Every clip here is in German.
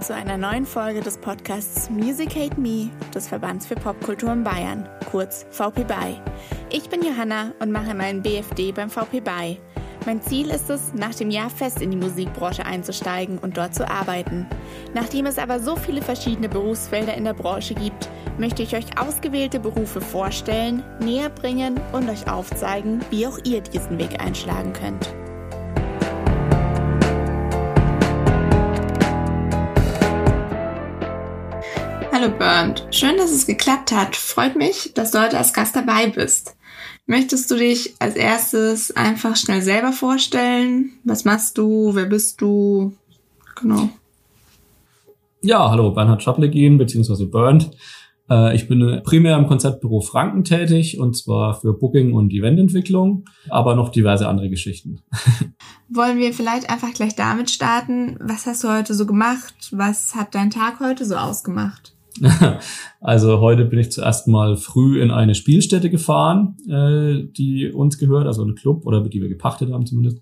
Willkommen zu einer neuen Folge des Podcasts Music Hate Me des Verbands für Popkultur in Bayern, kurz VP BY. Ich bin Johanna und mache meinen BFD beim VP BY. Mein Ziel ist es, nach dem Jahr fest in die Musikbranche einzusteigen und dort zu arbeiten. Nachdem es aber so viele verschiedene Berufsfelder in der Branche gibt, möchte ich euch ausgewählte Berufe vorstellen, näher bringen und euch aufzeigen, wie auch ihr diesen Weg einschlagen könnt. Hallo Bernd, schön, dass es geklappt hat. Freut mich, dass du heute als Gast dabei bist. Möchtest du dich als erstes einfach schnell selber vorstellen? Was machst du? Wer bist du? Genau. Ja, hallo, Bernhard Schaplegin, beziehungsweise Bernd. Äh, ich bin primär im Konzeptbüro Franken tätig und zwar für Booking und Evententwicklung, aber noch diverse andere Geschichten. Wollen wir vielleicht einfach gleich damit starten? Was hast du heute so gemacht? Was hat dein Tag heute so ausgemacht? Also heute bin ich zuerst mal früh in eine Spielstätte gefahren, äh, die uns gehört, also ein Club oder die wir gepachtet haben zumindest,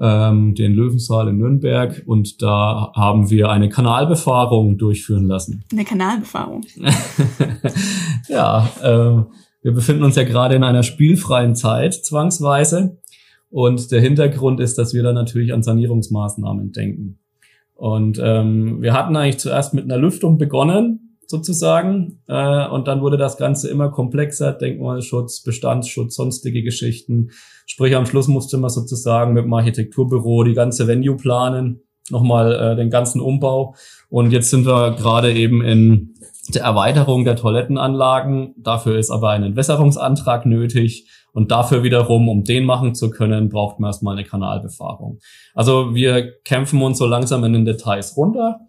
ähm, den Löwensaal in Nürnberg und da haben wir eine Kanalbefahrung durchführen lassen. Eine Kanalbefahrung? ja, äh, wir befinden uns ja gerade in einer spielfreien Zeit, zwangsweise. Und der Hintergrund ist, dass wir da natürlich an Sanierungsmaßnahmen denken. Und ähm, wir hatten eigentlich zuerst mit einer Lüftung begonnen, sozusagen. Äh, und dann wurde das Ganze immer komplexer, Denkmalschutz, Bestandsschutz, sonstige Geschichten. Sprich, am Schluss musste man sozusagen mit dem Architekturbüro die ganze Venue planen, nochmal äh, den ganzen Umbau. Und jetzt sind wir gerade eben in der Erweiterung der Toilettenanlagen. Dafür ist aber ein Entwässerungsantrag nötig. Und dafür wiederum, um den machen zu können, braucht man erstmal eine Kanalbefahrung. Also wir kämpfen uns so langsam in den Details runter.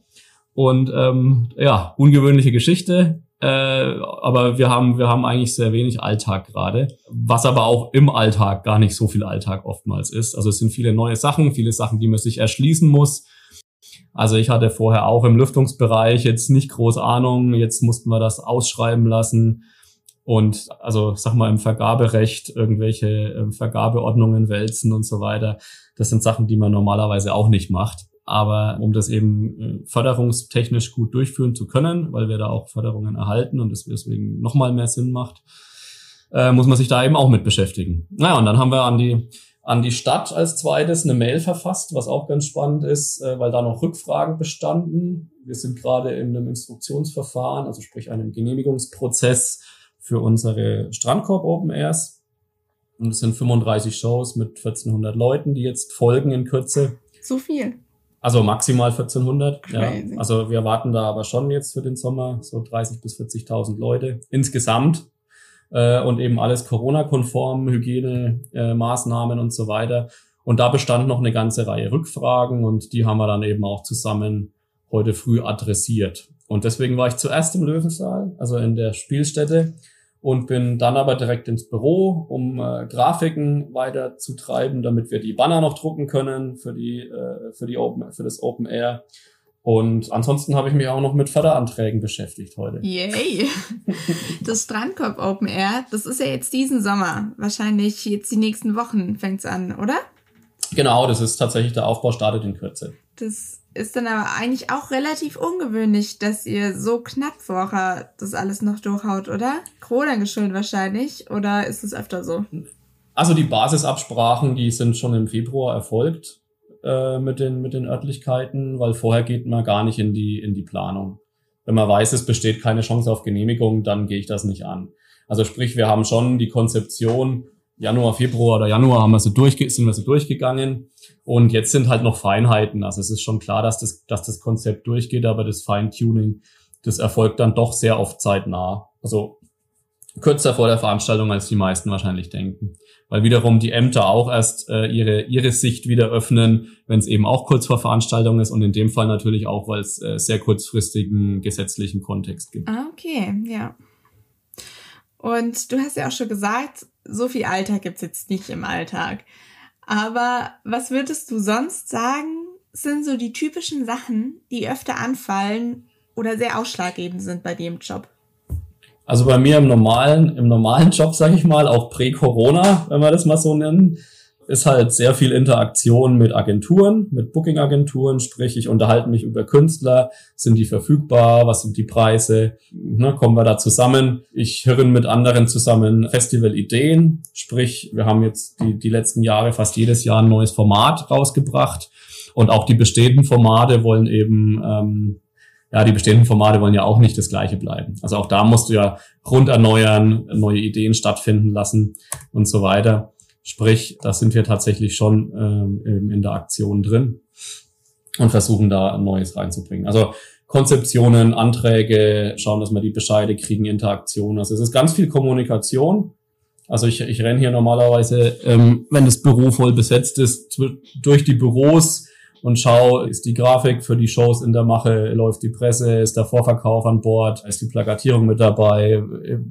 Und ähm, ja, ungewöhnliche Geschichte. Äh, aber wir haben, wir haben eigentlich sehr wenig Alltag gerade, was aber auch im Alltag gar nicht so viel Alltag oftmals ist. Also es sind viele neue Sachen, viele Sachen, die man sich erschließen muss. Also ich hatte vorher auch im Lüftungsbereich jetzt nicht groß Ahnung, jetzt mussten wir das ausschreiben lassen und also sag mal im Vergaberecht irgendwelche äh, Vergabeordnungen wälzen und so weiter. Das sind Sachen, die man normalerweise auch nicht macht. Aber um das eben äh, förderungstechnisch gut durchführen zu können, weil wir da auch Förderungen erhalten und es deswegen nochmal mehr Sinn macht, äh, muss man sich da eben auch mit beschäftigen. Naja, und dann haben wir an die, an die Stadt als zweites eine Mail verfasst, was auch ganz spannend ist, äh, weil da noch Rückfragen bestanden. Wir sind gerade in einem Instruktionsverfahren, also sprich einem Genehmigungsprozess für unsere Strandkorb Open Airs. Und es sind 35 Shows mit 1400 Leuten, die jetzt folgen in Kürze. So viel. Also maximal 1400. Ja. Also wir warten da aber schon jetzt für den Sommer so 30 bis 40.000 Leute insgesamt äh, und eben alles Corona-konform, Hygienemaßnahmen äh, und so weiter. Und da bestand noch eine ganze Reihe Rückfragen und die haben wir dann eben auch zusammen heute früh adressiert. Und deswegen war ich zuerst im Löwensaal, also in der Spielstätte und bin dann aber direkt ins Büro, um äh, Grafiken weiter zu treiben, damit wir die Banner noch drucken können für die äh, für die Open für das Open Air. Und ansonsten habe ich mich auch noch mit Förderanträgen beschäftigt heute. Yay! Das Strandkorb Open Air, das ist ja jetzt diesen Sommer. Wahrscheinlich jetzt die nächsten Wochen fängt's an, oder? Genau, das ist tatsächlich der Aufbau startet in Kürze. Das ist dann aber eigentlich auch relativ ungewöhnlich, dass ihr so knapp vorher das alles noch durchhaut, oder? Corona geschuldet wahrscheinlich, oder ist es öfter so? Also die Basisabsprachen, die sind schon im Februar erfolgt äh, mit, den, mit den Örtlichkeiten, weil vorher geht man gar nicht in die, in die Planung. Wenn man weiß, es besteht keine Chance auf Genehmigung, dann gehe ich das nicht an. Also sprich, wir haben schon die Konzeption, Januar, Februar oder Januar haben wir so durchge sind wir so durchgegangen. Und jetzt sind halt noch Feinheiten. Also es ist schon klar, dass das, dass das Konzept durchgeht, aber das Feintuning, das erfolgt dann doch sehr oft zeitnah. Also kürzer vor der Veranstaltung, als die meisten wahrscheinlich denken. Weil wiederum die Ämter auch erst äh, ihre, ihre Sicht wieder öffnen, wenn es eben auch kurz vor Veranstaltung ist und in dem Fall natürlich auch, weil es äh, sehr kurzfristigen gesetzlichen Kontext gibt. Ah, okay, ja. Und du hast ja auch schon gesagt, so viel Alltag gibt's jetzt nicht im Alltag. Aber was würdest du sonst sagen, sind so die typischen Sachen, die öfter anfallen oder sehr ausschlaggebend sind bei dir im Job? Also bei mir im normalen, im normalen Job, sage ich mal, auch prä-Corona, wenn wir das mal so nennen, ist halt sehr viel Interaktion mit Agenturen, mit Booking-Agenturen, sprich ich unterhalte mich über Künstler, sind die verfügbar, was sind die Preise, ne, kommen wir da zusammen. Ich höre mit anderen zusammen Festival-Ideen, sprich wir haben jetzt die, die letzten Jahre fast jedes Jahr ein neues Format rausgebracht und auch die bestehenden Formate wollen eben ähm, ja, die bestehenden Formate wollen ja auch nicht das gleiche bleiben. Also auch da musst du ja rund erneuern, neue Ideen stattfinden lassen und so weiter. Sprich, da sind wir tatsächlich schon ähm, in der Aktion drin und versuchen da Neues reinzubringen. Also Konzeptionen, Anträge, schauen, dass wir die Bescheide kriegen, Interaktion. Also es ist ganz viel Kommunikation. Also ich, ich renne hier normalerweise, ähm, wenn das Büro voll besetzt ist, durch die Büros und schau, ist die Grafik für die Shows in der Mache, läuft die Presse, ist der Vorverkauf an Bord, ist die Plakatierung mit dabei,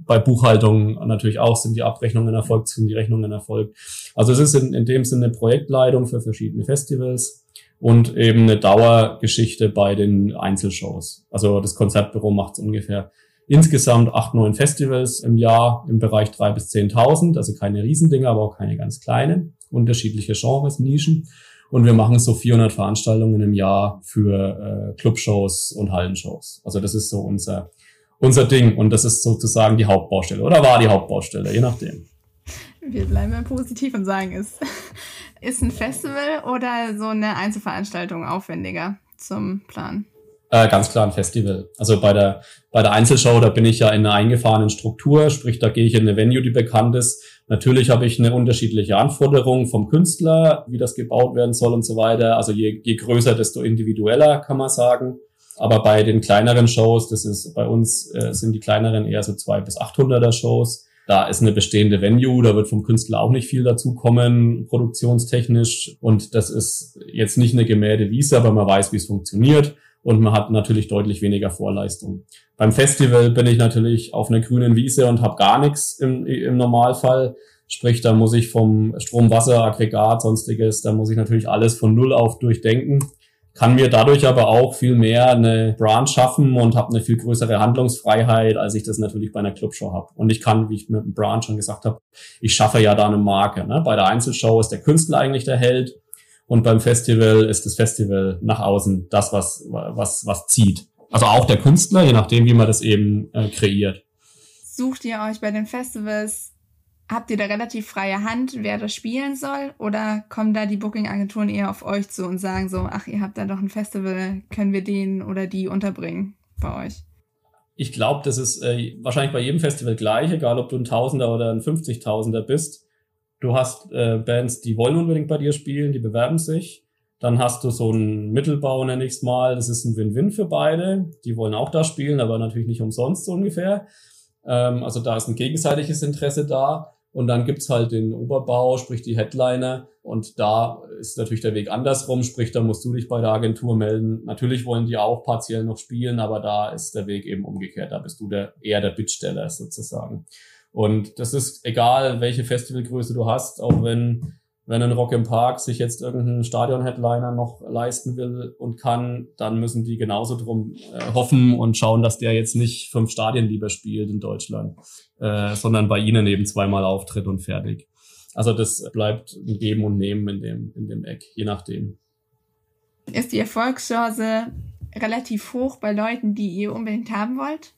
bei Buchhaltung natürlich auch, sind die Abrechnungen erfolgt, sind die Rechnungen erfolgt. Also es ist in, in dem Sinne Projektleitung für verschiedene Festivals und eben eine Dauergeschichte bei den Einzelshows. Also das Konzertbüro macht ungefähr insgesamt acht, neun Festivals im Jahr im Bereich drei bis zehntausend, also keine Riesendinger, aber auch keine ganz kleinen, unterschiedliche Genres, Nischen. Und wir machen so 400 Veranstaltungen im Jahr für äh, Clubshows und Hallenshows. Also das ist so unser, unser Ding und das ist sozusagen die Hauptbaustelle oder war die Hauptbaustelle, je nachdem. Wir bleiben mal positiv und sagen, ist, ist ein Festival oder so eine Einzelveranstaltung aufwendiger zum Plan? Äh, ganz klar ein Festival. Also bei der, bei der Einzelshow, da bin ich ja in einer eingefahrenen Struktur, sprich, da gehe ich in eine Venue, die bekannt ist. Natürlich habe ich eine unterschiedliche Anforderung vom Künstler, wie das gebaut werden soll und so weiter. Also je, je größer, desto individueller, kann man sagen. Aber bei den kleineren Shows, das ist bei uns, äh, sind die kleineren eher so zwei bis 800er Shows. Da ist eine bestehende Venue, da wird vom Künstler auch nicht viel dazu kommen, produktionstechnisch. Und das ist jetzt nicht eine gemähte Wiese, aber man weiß, wie es funktioniert und man hat natürlich deutlich weniger Vorleistung. Beim Festival bin ich natürlich auf einer grünen Wiese und habe gar nichts im, im Normalfall. Sprich, da muss ich vom Strom, Wasser, Aggregat, sonstiges, da muss ich natürlich alles von Null auf durchdenken. Kann mir dadurch aber auch viel mehr eine Branch schaffen und habe eine viel größere Handlungsfreiheit, als ich das natürlich bei einer Clubshow habe. Und ich kann, wie ich mit dem Branch schon gesagt habe, ich schaffe ja da eine Marke. Ne? Bei der Einzelshow ist der Künstler eigentlich der Held und beim Festival ist das Festival nach außen das, was, was, was zieht. Also auch der Künstler, je nachdem, wie man das eben äh, kreiert. Sucht ihr euch bei den Festivals, habt ihr da relativ freie Hand, wer das spielen soll? Oder kommen da die Booking-Agenturen eher auf euch zu und sagen so, ach, ihr habt da doch ein Festival, können wir den oder die unterbringen bei euch? Ich glaube, das ist äh, wahrscheinlich bei jedem Festival gleich, egal ob du ein Tausender oder ein 50.000er bist Du hast äh, Bands, die wollen unbedingt bei dir spielen, die bewerben sich. Dann hast du so einen Mittelbau, nenne ich es mal. Das ist ein Win-Win für beide. Die wollen auch da spielen, aber natürlich nicht umsonst so ungefähr. Ähm, also da ist ein gegenseitiges Interesse da. Und dann gibt's halt den Oberbau, sprich die Headliner. Und da ist natürlich der Weg andersrum, sprich, da musst du dich bei der Agentur melden. Natürlich wollen die auch partiell noch spielen, aber da ist der Weg eben umgekehrt. Da bist du der, eher der Bittsteller sozusagen. Und das ist egal, welche Festivalgröße du hast, auch wenn, wenn ein Rock im Park sich jetzt irgendeinen Stadion-Headliner noch leisten will und kann, dann müssen die genauso drum äh, hoffen und schauen, dass der jetzt nicht fünf Stadien lieber spielt in Deutschland, äh, sondern bei ihnen eben zweimal auftritt und fertig. Also das bleibt ein Geben und Nehmen in dem, in dem Eck, je nachdem. Ist die Erfolgschance relativ hoch bei Leuten, die ihr unbedingt haben wollt?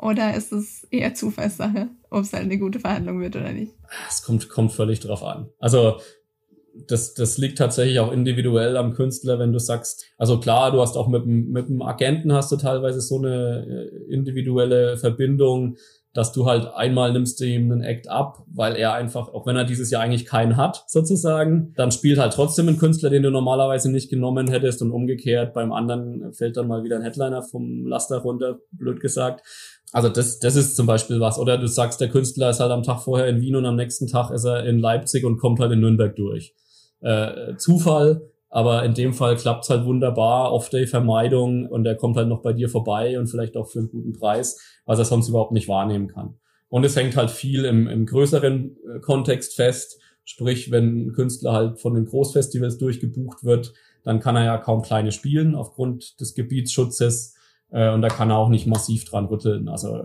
Oder ist es eher Zufallssache, ob es halt eine gute Verhandlung wird oder nicht? Es kommt, kommt völlig drauf an. Also das, das liegt tatsächlich auch individuell am Künstler, wenn du sagst, also klar, du hast auch mit, mit dem Agenten hast du teilweise so eine äh, individuelle Verbindung, dass du halt einmal nimmst du ihm einen Act ab, weil er einfach, auch wenn er dieses Jahr eigentlich keinen hat, sozusagen, dann spielt halt trotzdem ein Künstler, den du normalerweise nicht genommen hättest und umgekehrt beim anderen fällt dann mal wieder ein Headliner vom Laster runter, blöd gesagt. Also das, das ist zum Beispiel was. Oder du sagst, der Künstler ist halt am Tag vorher in Wien und am nächsten Tag ist er in Leipzig und kommt halt in Nürnberg durch. Äh, Zufall, aber in dem Fall klappt's halt wunderbar, Off-Day-Vermeidung und er kommt halt noch bei dir vorbei und vielleicht auch für einen guten Preis, was er sonst überhaupt nicht wahrnehmen kann. Und es hängt halt viel im, im größeren äh, Kontext fest. Sprich, wenn ein Künstler halt von den Großfestivals durchgebucht wird, dann kann er ja kaum kleine spielen aufgrund des Gebietsschutzes Äh, und da kann er auch nicht massiv dran rütteln. Also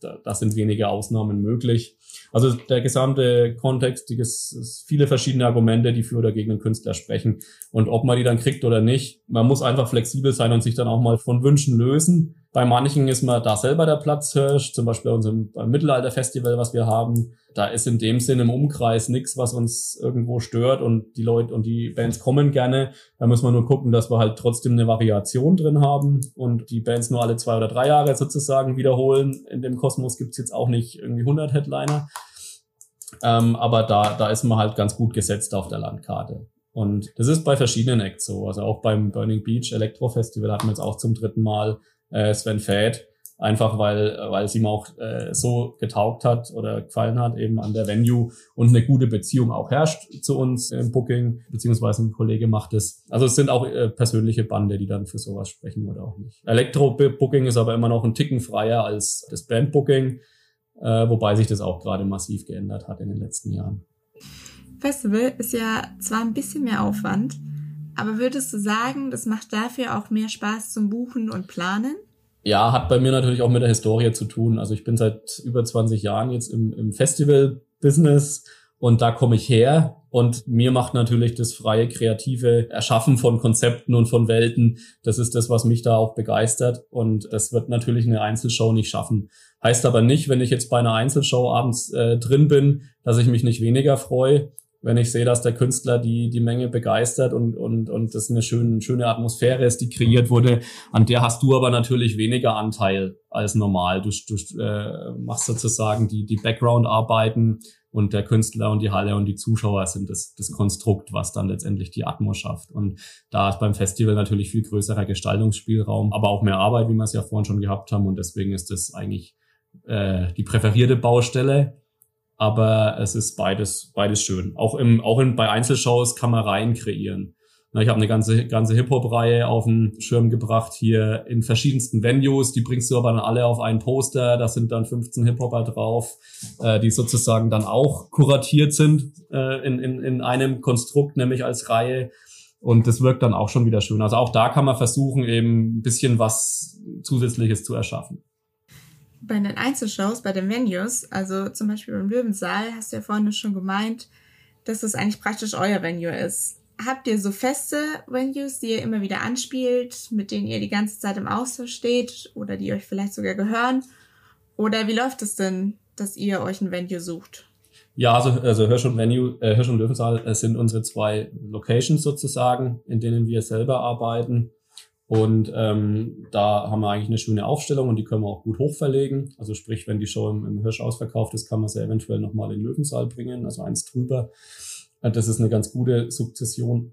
da, da sind wenige Ausnahmen möglich. Also der gesamte Kontext, die ist viele verschiedene Argumente, die für oder gegen den Künstler sprechen. Und ob man die dann kriegt oder nicht, man muss einfach flexibel sein und sich dann auch mal von Wünschen lösen. Bei manchen ist man da selber der Platzhirsch, zum Beispiel bei unserem Mittelalterfestival, was wir haben. Da ist in dem Sinne im Umkreis nichts, was uns irgendwo stört und die Leute und die Bands kommen gerne. Da muss man nur gucken, dass wir halt trotzdem eine Variation drin haben und die Bands nur alle zwei oder drei Jahre sozusagen wiederholen. In dem Kosmos gibt's jetzt auch nicht irgendwie 100 Headliner. Ähm, aber da, da ist man halt ganz gut gesetzt auf der Landkarte. Und das ist bei verschiedenen Acts so. Also auch beim Burning Beach Electro Festival hatten wir jetzt auch zum dritten Mal äh, Sven Fäd, einfach weil weil es ihm auch äh, so getaugt hat oder gefallen hat eben an der Venue und eine gute Beziehung auch herrscht zu uns im Booking beziehungsweise ein Kollege macht es. Also es sind auch äh, persönliche Bande, die dann für sowas sprechen oder auch nicht. Elektro Booking ist aber immer noch ein Ticken freier als das Band Booking, äh, wobei sich das auch gerade massiv geändert hat in den letzten Jahren. Festival ist ja zwar ein bisschen mehr Aufwand, aber würdest du sagen, das macht dafür auch mehr Spaß zum Buchen und Planen? Ja, hat bei mir natürlich auch mit der Historie zu tun. Also ich bin seit über 20 Jahren jetzt im, im Festival-Business und da komme ich her. Und mir macht natürlich das freie, kreative Erschaffen von Konzepten und von Welten, das ist das, was mich da auch begeistert. Und das wird natürlich eine Einzelshow nicht schaffen. Heißt aber nicht, wenn ich jetzt bei einer Einzelshow abends äh, drin bin, dass ich mich nicht weniger freue wenn ich sehe, dass der Künstler die, die Menge begeistert und, und, und das eine schöne, schöne Atmosphäre ist, die kreiert wurde, an der hast du aber natürlich weniger Anteil als normal. Du, du äh, machst sozusagen die, die Background-Arbeiten und der Künstler und die Halle und die Zuschauer sind das, das Konstrukt, was dann letztendlich die Atmos schafft. Und da ist beim Festival natürlich viel größerer Gestaltungsspielraum, aber auch mehr Arbeit, wie wir es ja vorhin schon gehabt haben. Und deswegen ist das eigentlich äh, die präferierte Baustelle aber es ist beides, beides schön. Auch im, auch in, bei Einzelshows kann man Reihen kreieren. Ich habe eine ganze, ganze Hip-Hop-Reihe auf den Schirm gebracht hier in verschiedensten Venues. Die bringst du aber dann alle auf einen Poster. Da sind dann 15 Hip-Hopper drauf, äh, die sozusagen dann auch kuratiert sind äh, in, in, in einem Konstrukt, nämlich als Reihe. Und das wirkt dann auch schon wieder schön. Also auch da kann man versuchen, eben ein bisschen was Zusätzliches zu erschaffen bei den Einzelshows, bei den Venues, also zum Beispiel beim Löwensaal, hast du ja vorhin schon gemeint, dass es eigentlich praktisch euer Venue ist. Habt ihr so feste Venues, die ihr immer wieder anspielt, mit denen ihr die ganze Zeit im Austausch steht oder die euch vielleicht sogar gehören? Oder wie läuft es denn, dass ihr euch ein Venue sucht? Ja, also, also Hirsch und Venue, äh, Hirsch und Löwensaal äh, sind unsere zwei Locations sozusagen, in denen wir selber arbeiten. Und ähm, da haben wir eigentlich eine schöne Aufstellung und die können wir auch gut hochverlegen. Also sprich, wenn die Show im, im Hirsch ausverkauft ist, kann man sie eventuell nochmal in den Löwensaal bringen, also eins drüber. Äh, das ist eine ganz gute Sukzession.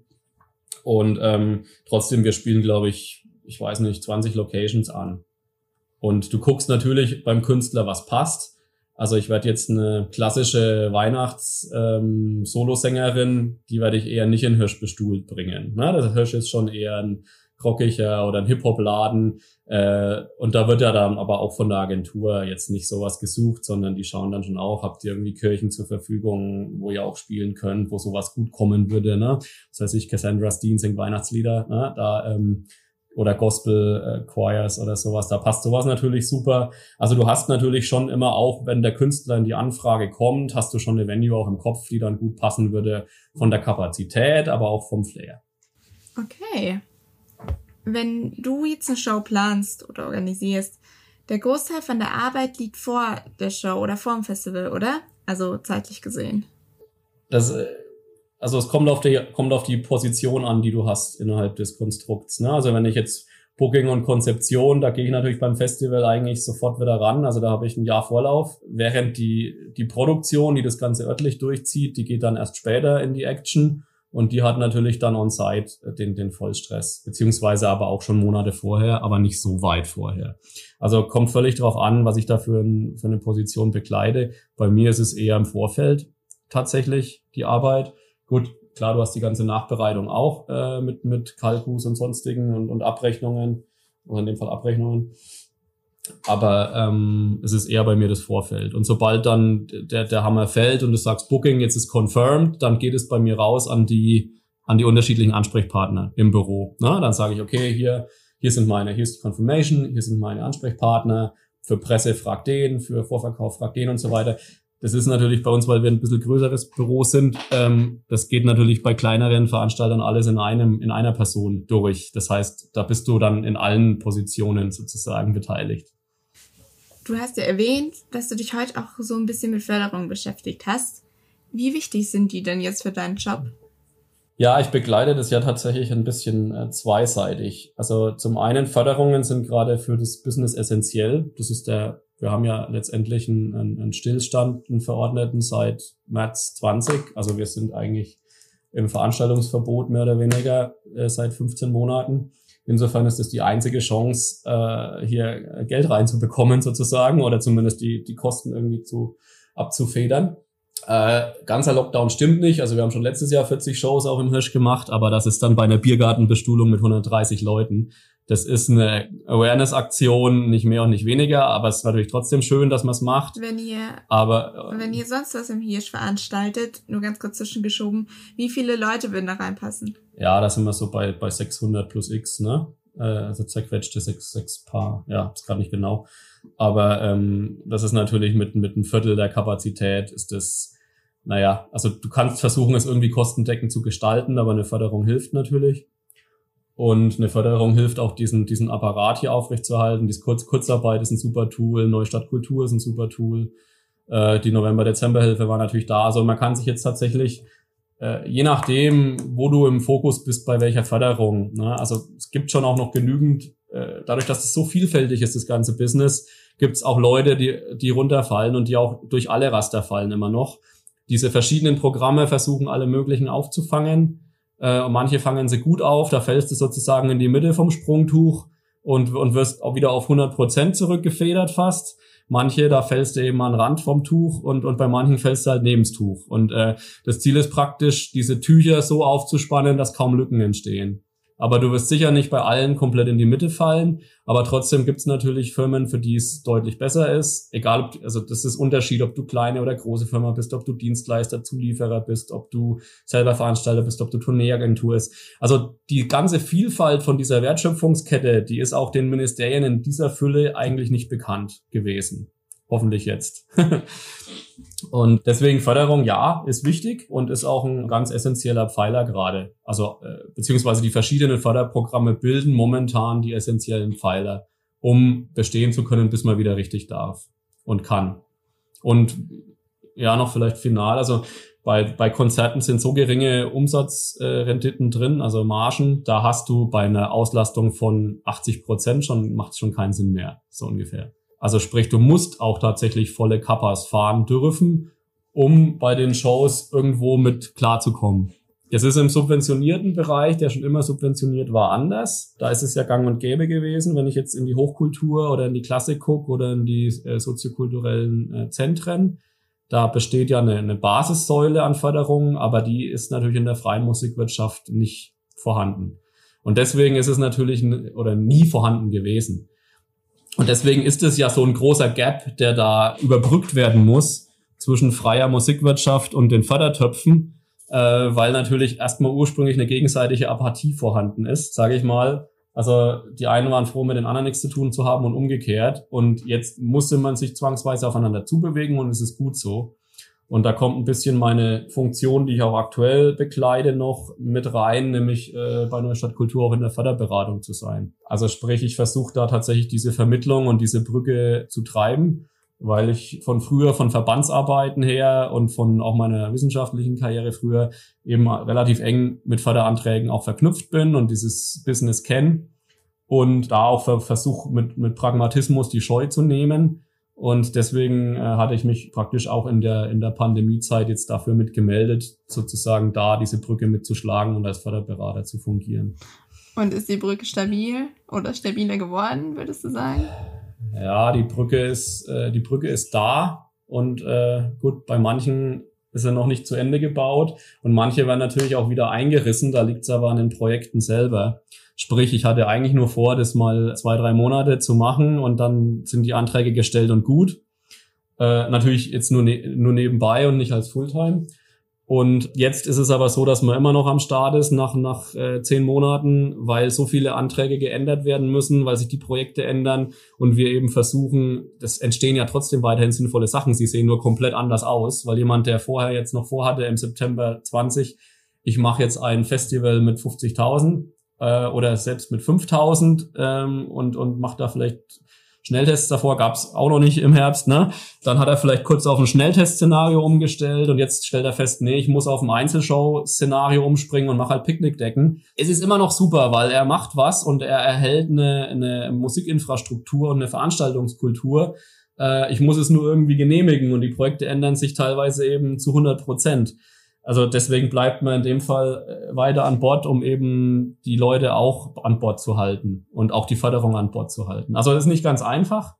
Und ähm, trotzdem, wir spielen, glaube ich, ich weiß nicht, 20 Locations an. Und du guckst natürlich beim Künstler, was passt. Also ich werde jetzt eine klassische Weihnachts-Solosängerin, ähm, die werde ich eher nicht in Hirsch bestuhlt bringen. Na, das Hirsch ist schon eher ein rockiger oder ein Hip-Hop-Laden. Äh, und da wird ja dann aber auch von der Agentur jetzt nicht sowas gesucht, sondern die schauen dann schon auch, habt ihr irgendwie Kirchen zur Verfügung, wo ihr auch spielen könnt, wo sowas gut kommen würde. Ne? Das heißt, ich, Cassandra Steen singt Weihnachtslieder, ne? da ähm, oder Gospel äh, Choirs oder sowas, da passt sowas natürlich super. Also du hast natürlich schon immer auch, wenn der Künstler in die Anfrage kommt, hast du schon eine Venue auch im Kopf, die dann gut passen würde von der Kapazität, aber auch vom Flair. Okay wenn du jetzt eine Show planst oder organisierst, der Großteil von der Arbeit liegt vor der Show oder vor dem Festival, oder? Also zeitlich gesehen. Das, äh, also es kommt auf die, kommt auf die Position an, die du hast innerhalb des Konstrukts. Ne? Also wenn ich jetzt Booking und Konzeption, da gehe ich natürlich beim Festival eigentlich sofort wieder ran. Also da habe ich ein Jahr Vorlauf. Während die, die Produktion, die das Ganze örtlich durchzieht, die geht dann erst später in die Action. Und die hat natürlich dann on-site äh, den, den Vollstress, beziehungsweise aber auch schon Monate vorher, aber nicht so weit vorher. Also kommt völlig drauf an, was ich da für, ein, für eine Position bekleide. Bei mir ist es eher im Vorfeld tatsächlich die Arbeit. Gut, klar, du hast die ganze Nachbereitung auch äh, mit, mit Kalkus und sonstigen und, und Abrechnungen, oder in dem Fall Abrechnungen. Aber ähm, es ist eher bei mir das Vorfeld. Und sobald dann der, der Hammer fällt und du sagst Booking, jetzt ist confirmed, dann geht es bei mir raus an die, an die unterschiedlichen Ansprechpartner im Büro. Na, dann sage ich, okay, hier, hier sind meine, hier ist die Confirmation, hier sind meine Ansprechpartner, für Presse frag den, für Vorverkauf frag den und so weiter. Das ist natürlich bei uns, weil wir ein bisschen größeres Büro sind. Ähm, das geht natürlich bei kleineren Veranstaltern alles in einem, in einer Person durch. Das heißt, da bist du dann in allen Positionen sozusagen beteiligt. Du hast ja erwähnt, dass du dich heute auch so ein bisschen mit Förderung beschäftigt hast. Wie wichtig sind die denn jetzt für deinen Job? Ja, ich begleite das ja tatsächlich ein bisschen äh, zweiseitig. Also zum einen Förderungen sind gerade für das Business essentiell. Das ist der, wir haben ja letztendlich einen, einen Stillstand, einen Verordneten seit März 20. Also wir sind eigentlich im Veranstaltungsverbot mehr oder weniger äh, seit 15 Monaten. Insofern ist es die einzige Chance, äh, hier Geld reinzubekommen sozusagen oder zumindest die, die Kosten irgendwie zu abzufedern. Äh, ganzer Lockdown stimmt nicht. Also wir haben schon letztes Jahr 40 Shows auch im Hirsch gemacht, aber das ist dann bei einer Biergartenbestuhlung mit 130 Leuten. Das ist eine Awareness-Aktion, nicht mehr und nicht weniger, aber es ist natürlich trotzdem schön, dass man es macht. Wenn ihr, aber, äh, wenn ihr sonst was im Hirsch veranstaltet, nur ganz kurz zwischengeschoben, wie viele Leute würden da reinpassen? Ja, da sind wir so bei, bei 600 plus X, ne? Äh, also zerquetschte sechs, sechs Paar. Ja, ist gerade nicht genau. Aber ähm, das ist natürlich mit, mit einem Viertel der Kapazität ist das, naja, also du kannst versuchen, es irgendwie kostendeckend zu gestalten, aber eine Förderung hilft natürlich. Und eine Förderung hilft auch, diesen, diesen Apparat hier aufrechtzuerhalten. Die Kurz Kurzarbeit ist ein super Tool, Neustadt Kultur ist ein super Tool. Äh, die November-Dezember-Hilfe war natürlich da. Also man kann sich jetzt tatsächlich, äh, je nachdem, wo du im Fokus bist, bei welcher Förderung. Ne? Also es gibt schon auch noch genügend äh, dadurch, dass es so vielfältig ist, das ganze Business, gibt es auch Leute, die, die runterfallen und die auch durch alle Raster fallen immer noch. Diese verschiedenen Programme versuchen alle möglichen aufzufangen. Äh, und manche fangen sie gut auf, da fällst du sozusagen in die Mitte vom Sprungtuch und, und wirst auch wieder auf 100 Prozent zurückgefedert fast. Manche, da fällst du eben an Rand vom Tuch und, und bei manchen fällst du halt neben das Tuch. Und äh, das Ziel ist praktisch, diese Tücher so aufzuspannen, dass kaum Lücken entstehen. Aber du wirst sicher nicht bei allen komplett in die Mitte fallen. Aber trotzdem gibt es natürlich Firmen, für die es deutlich besser ist. Egal, ob, also das ist Unterschied, ob du kleine oder große Firma bist, ob du Dienstleister, Zulieferer bist, ob du selber Veranstalter bist, ob du Tourneeagentur ist. Also die ganze Vielfalt von dieser Wertschöpfungskette, die ist auch den Ministerien in dieser Fülle eigentlich nicht bekannt gewesen. Hoffentlich jetzt. und deswegen Förderung, ja, ist wichtig und ist auch ein ganz essentieller Pfeiler gerade. Also äh, beziehungsweise die verschiedenen Förderprogramme bilden momentan die essentiellen Pfeiler, um bestehen zu können, bis man wieder richtig darf und kann. Und ja, noch vielleicht final, also bei, bei Konzerten sind so geringe Umsatzrenditen äh, drin, also Margen, da hast du bei einer Auslastung von 80 Prozent schon, macht schon keinen Sinn mehr, so ungefähr. Also sprich, du musst auch tatsächlich volle Kappas fahren dürfen, um bei den Shows irgendwo mit klarzukommen. Das ist im subventionierten Bereich, der schon immer subventioniert war, anders. Da ist es ja gang und gäbe gewesen, wenn ich jetzt in die Hochkultur oder in die Klassik gucke oder in die äh, soziokulturellen äh, Zentren. Da besteht ja eine, eine Basissäule an Förderungen, aber die ist natürlich in der freien Musikwirtschaft nicht vorhanden. Und deswegen ist es natürlich oder nie vorhanden gewesen. Und deswegen ist es ja so ein großer Gap, der da überbrückt werden muss zwischen freier Musikwirtschaft und den Fördertöpfen, äh, weil natürlich erstmal ursprünglich eine gegenseitige Apathie vorhanden ist, sage ich mal. Also die einen waren froh, mit den anderen nichts zu tun zu haben und umgekehrt. Und jetzt musste man sich zwangsweise aufeinander zubewegen und es ist gut so. Und da kommt ein bisschen meine Funktion, die ich auch aktuell bekleide, noch mit rein, nämlich äh, bei Neustadt Kultur auch in der Förderberatung zu sein. Also sprich, ich versuche da tatsächlich diese Vermittlung und diese Brücke zu treiben, weil ich von früher, von Verbandsarbeiten her und von auch meiner wissenschaftlichen Karriere früher eben relativ eng mit Förderanträgen auch verknüpft bin und dieses Business kenne und da auch versuche mit, mit Pragmatismus die Scheu zu nehmen und deswegen äh, hatte ich mich praktisch auch in der, in der Pandemiezeit jetzt dafür mitgemeldet, sozusagen da diese Brücke mitzuschlagen und als Förderberater zu fungieren. Und ist die Brücke stabil oder stabiler geworden, würdest du sagen? Ja, die Brücke ist, äh, die Brücke ist da und äh, gut, bei manchen ist er noch nicht zu Ende gebaut und manche werden natürlich auch wieder eingerissen, da liegt es aber an den Projekten selber. Sprich, ich hatte eigentlich nur vor, das mal zwei, drei Monate zu machen und dann sind die Anträge gestellt und gut. Äh, natürlich jetzt nur, ne nur nebenbei und nicht als Fulltime. Und jetzt ist es aber so, dass man immer noch am Start ist nach, nach äh, zehn Monaten, weil so viele Anträge geändert werden müssen, weil sich die Projekte ändern und wir eben versuchen, das entstehen ja trotzdem weiterhin sinnvolle Sachen. Sie sehen nur komplett anders aus, weil jemand, der vorher jetzt noch vorhatte im September 20, ich mache jetzt ein Festival mit 50.000 äh, oder selbst mit 5.000 ähm, und, und macht da vielleicht Schnelltests davor gab es auch noch nicht im Herbst, ne? Dann hat er vielleicht kurz auf ein Schnelltest-Szenario umgestellt und jetzt stellt er fest, nee, ich muss auf ein Einzelshow-Szenario umspringen und mache halt Picknickdecken. Es ist immer noch super, weil er macht was und er erhält eine, eine Musikinfrastruktur und eine Veranstaltungskultur. Äh, ich muss es nur irgendwie genehmigen und die Projekte ändern sich teilweise eben zu 100 Prozent. Also deswegen bleibt man in dem Fall äh, weiter an Bord, um eben die Leute auch an Bord zu halten und auch die Förderung an Bord zu halten. Also das ist nicht ganz einfach,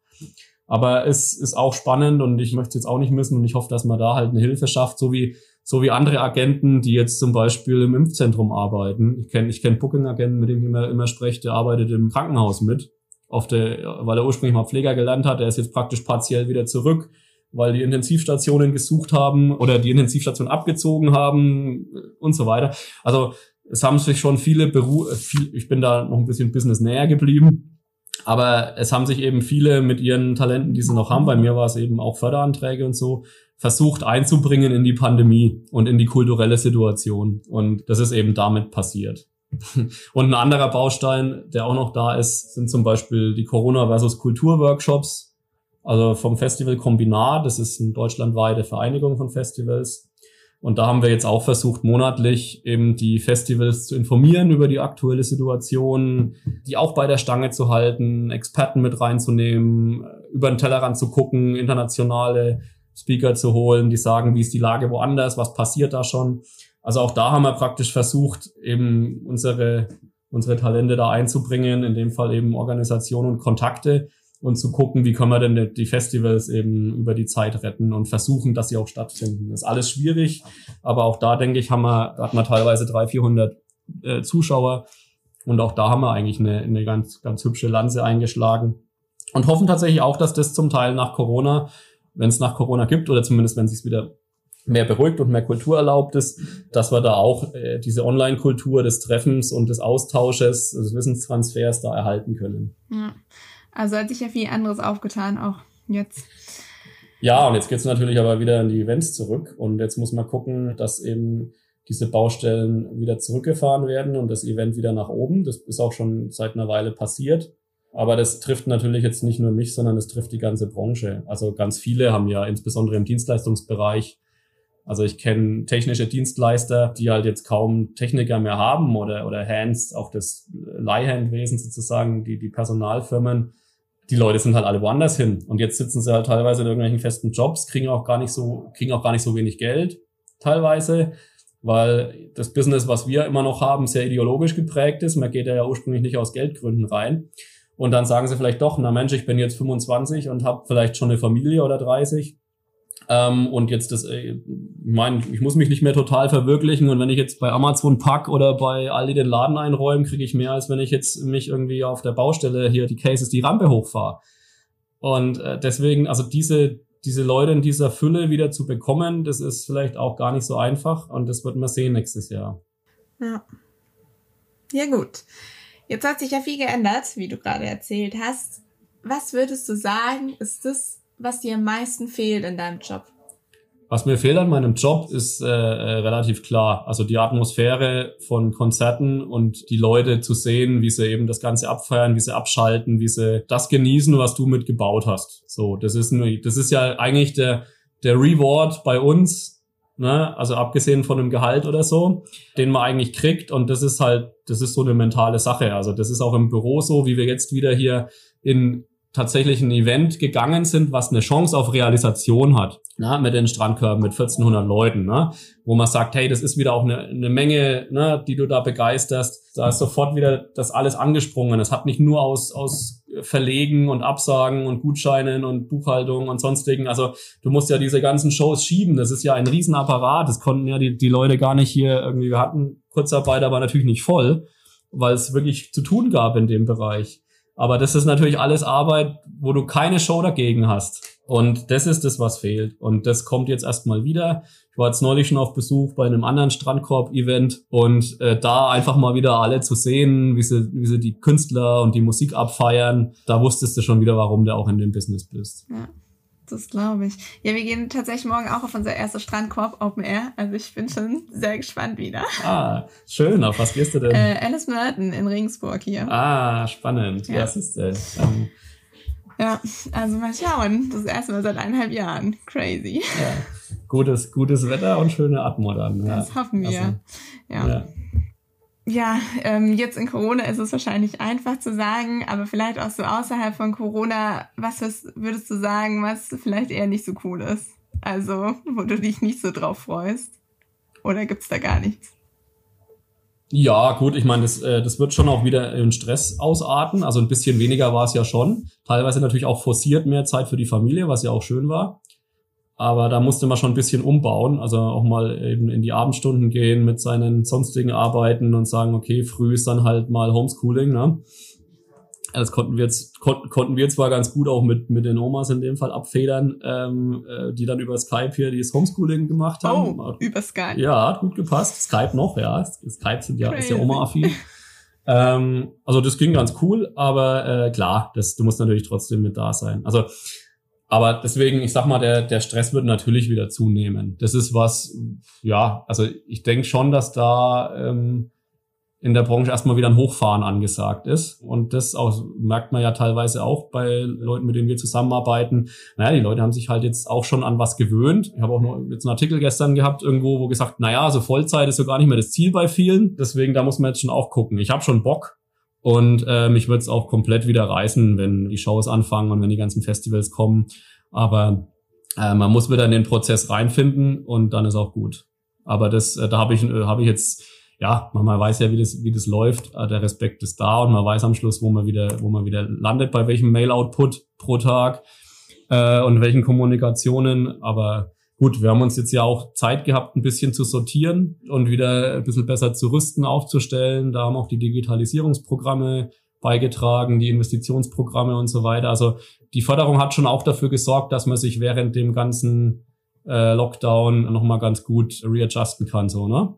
aber es ist auch spannend und ich möchte es jetzt auch nicht missen und ich hoffe, dass man da halt eine Hilfe schafft, so wie so wie andere Agenten, die jetzt zum Beispiel im Impfzentrum arbeiten. Ich kenne ich kenn Booking-Agenten, mit dem ich immer, immer spreche, der arbeitet im Krankenhaus mit, auf der, weil er ursprünglich mal Pfleger gelernt hat, der ist jetzt praktisch partiell wieder zurück weil die Intensivstationen gesucht haben oder die Intensivstation abgezogen haben und so weiter. Also es haben sich schon viele Berufe, ich bin da noch ein bisschen Business näher geblieben, aber es haben sich eben viele mit ihren Talenten, die sie noch haben, bei mir war es eben auch Förderanträge und so, versucht einzubringen in die Pandemie und in die kulturelle Situation. Und das ist eben damit passiert. Und ein anderer Baustein, der auch noch da ist, sind zum Beispiel die Corona versus Kultur Workshops, also vom Festival Kombinat, das ist eine deutschlandweite Vereinigung von Festivals. Und da haben wir jetzt auch versucht, monatlich eben die Festivals zu informieren über die aktuelle Situation, die auch bei der Stange zu halten, Experten mit reinzunehmen, über den Tellerrand zu gucken, internationale Speaker zu holen, die sagen, wie ist die Lage woanders, was passiert da schon. Also auch da haben wir praktisch versucht, eben unsere, unsere Talente da einzubringen, in dem Fall eben Organisation und Kontakte und zu gucken, wie können wir denn die Festivals eben über die Zeit retten und versuchen, dass sie auch stattfinden. Das ist alles schwierig, aber auch da denke ich, haben wir, hat man teilweise 300, 400 äh, Zuschauer und auch da haben wir eigentlich eine, eine ganz, ganz hübsche Lanze eingeschlagen und hoffen tatsächlich auch, dass das zum Teil nach Corona, wenn es nach Corona gibt oder zumindest wenn es sich wieder mehr beruhigt und mehr Kultur erlaubt ist, dass wir da auch äh, diese Online-Kultur des Treffens und des Austausches, des Wissenstransfers da erhalten können. Ja. Also hat sich ja viel anderes aufgetan, auch jetzt. Ja, und jetzt geht's natürlich aber wieder in die Events zurück. Und jetzt muss man gucken, dass eben diese Baustellen wieder zurückgefahren werden und das Event wieder nach oben. Das ist auch schon seit einer Weile passiert. Aber das trifft natürlich jetzt nicht nur mich, sondern es trifft die ganze Branche. Also ganz viele haben ja insbesondere im Dienstleistungsbereich also ich kenne technische Dienstleister, die halt jetzt kaum Techniker mehr haben oder, oder Hands, auch das Leihhandwesen sozusagen, die, die Personalfirmen, die Leute sind halt alle woanders hin. Und jetzt sitzen sie halt teilweise in irgendwelchen festen Jobs, kriegen auch gar nicht so, kriegen auch gar nicht so wenig Geld, teilweise, weil das Business, was wir immer noch haben, sehr ideologisch geprägt ist. Man geht ja ursprünglich nicht aus Geldgründen rein. Und dann sagen sie vielleicht doch, na Mensch, ich bin jetzt 25 und habe vielleicht schon eine Familie oder 30 ähm, und jetzt das, äh, ich meine, ich muss mich nicht mehr total verwirklichen und wenn ich jetzt bei Amazon pack oder bei Aldi den Laden einräume, kriege ich mehr, als wenn ich jetzt mich irgendwie auf der Baustelle hier die Cases die Rampe hochfahre. Und äh, deswegen, also diese, diese Leute in dieser Fülle wieder zu bekommen, das ist vielleicht auch gar nicht so einfach und das wird man sehen nächstes Jahr. Ja. Ja, gut. Jetzt hat sich ja viel geändert, wie du gerade erzählt hast. Was würdest du sagen, ist das was dir am meisten fehlt in deinem Job? Was mir fehlt an meinem Job ist äh, äh, relativ klar. Also die Atmosphäre von Konzerten und die Leute zu sehen, wie sie eben das Ganze abfeiern, wie sie abschalten, wie sie das genießen, was du mitgebaut hast. So, das ist das ist ja eigentlich der der Reward bei uns, ne? Also abgesehen von einem Gehalt oder so, den man eigentlich kriegt. Und das ist halt, das ist so eine mentale Sache. Also das ist auch im Büro so, wie wir jetzt wieder hier in tatsächlich ein Event gegangen sind, was eine Chance auf Realisation hat, ne, mit den Strandkörben, mit 1400 Leuten, ne, wo man sagt, hey, das ist wieder auch eine, eine Menge, ne, die du da begeisterst. Da ist sofort wieder das alles angesprungen. Es hat nicht nur aus, aus Verlegen und Absagen und Gutscheinen und Buchhaltung und sonstigen. Also du musst ja diese ganzen Shows schieben. Das ist ja ein Riesenapparat. Das konnten ja die, die Leute gar nicht hier irgendwie. Wir hatten Kurzarbeit, aber natürlich nicht voll, weil es wirklich zu tun gab in dem Bereich. Aber das ist natürlich alles Arbeit, wo du keine Show dagegen hast. Und das ist das, was fehlt. Und das kommt jetzt erstmal wieder. Ich war jetzt neulich schon auf Besuch bei einem anderen Strandkorb-Event und äh, da einfach mal wieder alle zu sehen, wie sie, wie sie die Künstler und die Musik abfeiern, da wusstest du schon wieder, warum du auch in dem Business bist. Ja. Das glaube ich. Ja, wir gehen tatsächlich morgen auch auf unser erstes Strandkorb Open Air. Also ich bin schon sehr gespannt wieder. Ah, schön. Auf was gehst du denn? Äh, Alice Merton in Regensburg hier. Ah, spannend. Ja, das ist äh, ähm, Ja, also mal schauen. Das erste Mal seit eineinhalb Jahren. Crazy. Ja. Gutes, gutes Wetter und schöne Atmo dann. Ja. Das hoffen wir. Also, ja. ja. Ja, ähm, jetzt in Corona ist es wahrscheinlich einfach zu sagen, aber vielleicht auch so außerhalb von Corona, was würdest du sagen, was vielleicht eher nicht so cool ist? Also, wo du dich nicht so drauf freust? Oder gibt's da gar nichts? Ja, gut, ich meine, das, äh, das wird schon auch wieder in Stress ausarten. Also ein bisschen weniger war es ja schon. Teilweise natürlich auch forciert mehr Zeit für die Familie, was ja auch schön war. Aber da musste man schon ein bisschen umbauen, also auch mal eben in die Abendstunden gehen mit seinen sonstigen Arbeiten und sagen, okay, früh ist dann halt mal Homeschooling, ne? Das konnten wir jetzt konnten, konnten wir zwar ganz gut auch mit mit den Omas in dem Fall abfedern, ähm, äh, die dann über Skype hier dieses Homeschooling gemacht haben. Oh, über Skype. Ja, hat gut gepasst. Skype noch, ja. Skype sind ja ist ja Oma-affin. ähm, also das ging ganz cool, aber äh, klar, das du musst natürlich trotzdem mit da sein. Also aber deswegen, ich sag mal, der, der Stress wird natürlich wieder zunehmen. Das ist was, ja, also ich denke schon, dass da ähm, in der Branche erstmal wieder ein Hochfahren angesagt ist. Und das auch, merkt man ja teilweise auch bei Leuten, mit denen wir zusammenarbeiten. Naja, die Leute haben sich halt jetzt auch schon an was gewöhnt. Ich habe auch noch jetzt einen Artikel gestern gehabt, irgendwo, wo gesagt, naja, so Vollzeit ist so gar nicht mehr das Ziel bei vielen. Deswegen, da muss man jetzt schon auch gucken. Ich habe schon Bock, und äh, mich wird es auch komplett wieder reißen, wenn die Shows anfangen und wenn die ganzen Festivals kommen. Aber äh, man muss wieder in den Prozess reinfinden und dann ist auch gut. Aber das, äh, da habe ich, äh, hab ich jetzt, ja, man, man weiß ja, wie das, wie das läuft. Äh, der Respekt ist da und man weiß am Schluss, wo man wieder, wo man wieder landet, bei welchem Mail-Output pro Tag äh, und welchen Kommunikationen. Aber Gut, wir haben uns jetzt ja auch Zeit gehabt, ein bisschen zu sortieren und wieder ein bisschen besser zu rüsten, aufzustellen. Da haben auch die Digitalisierungsprogramme beigetragen, die Investitionsprogramme und so weiter. Also die Förderung hat schon auch dafür gesorgt, dass man sich während dem ganzen äh, Lockdown nochmal ganz gut readjusten kann, so, ne?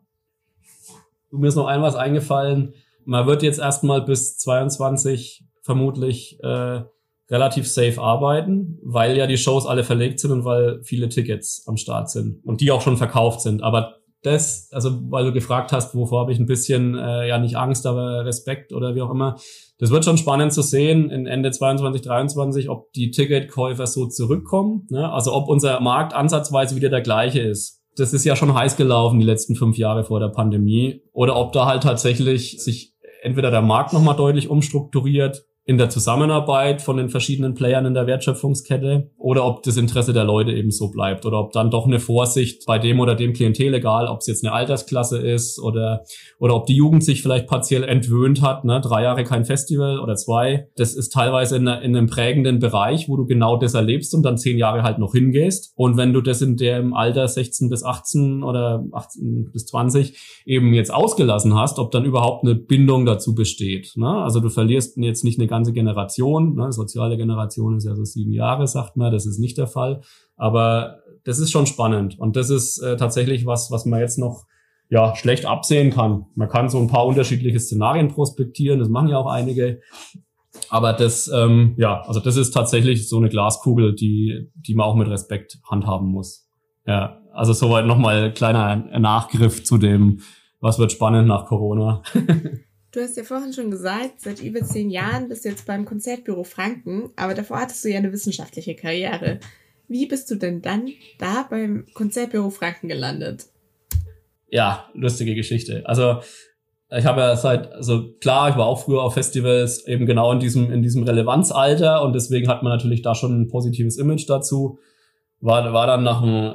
Mir ist noch ein was eingefallen. Man wird jetzt erstmal bis 22 vermutlich äh, relativ safe arbeiten, weil ja die Shows alle verlegt sind und weil viele Tickets am Start sind und die auch schon verkauft sind. Aber das, also weil du gefragt hast, wovor habe ich ein bisschen, äh, ja nicht Angst, aber Respekt oder wie auch immer. Das wird schon spannend zu sehen in Ende 22, 23, ob die Ticketkäufer so zurückkommen. Ne? Also ob unser Markt ansatzweise wieder der gleiche ist. Das ist ja schon heiß gelaufen die letzten fünf Jahre vor der Pandemie. Oder ob da halt tatsächlich sich entweder der Markt nochmal deutlich umstrukturiert in der Zusammenarbeit von den verschiedenen Playern in der Wertschöpfungskette oder ob das Interesse der Leute eben so bleibt oder ob dann doch eine Vorsicht bei dem oder dem Klientel, egal ob es jetzt eine Altersklasse ist oder, oder ob die Jugend sich vielleicht partiell entwöhnt hat, ne? drei Jahre kein Festival oder zwei. Das ist teilweise in, in einem prägenden Bereich, wo du genau das erlebst und dann zehn Jahre halt noch hingehst. Und wenn du das in dem Alter 16 bis 18 oder 18 bis 20 eben jetzt ausgelassen hast, ob dann überhaupt eine Bindung dazu besteht. Ne? Also du verlierst jetzt nicht eine ganze Generation. Ne? Soziale Generation ist ja so sieben Jahre, sagt man. Das ist nicht der Fall. Aber das ist schon spannend. Und das ist äh, tatsächlich was, was man jetzt noch ja, schlecht absehen kann. Man kann so ein paar unterschiedliche Szenarien prospektieren. Das machen ja auch einige. Aber das, ähm, ja, also das ist tatsächlich so eine Glaskugel, die, die man auch mit Respekt handhaben muss. Ja, also soweit nochmal kleiner Nachgriff zu dem, was wird spannend nach Corona. Du hast ja vorhin schon gesagt, seit über zehn Jahren bist du jetzt beim Konzertbüro Franken, aber davor hattest du ja eine wissenschaftliche Karriere. Wie bist du denn dann da beim Konzertbüro Franken gelandet? Ja, lustige Geschichte. Also ich habe ja seit, also klar, ich war auch früher auf Festivals eben genau in diesem, in diesem Relevanzalter und deswegen hat man natürlich da schon ein positives Image dazu. War, war dann nach dem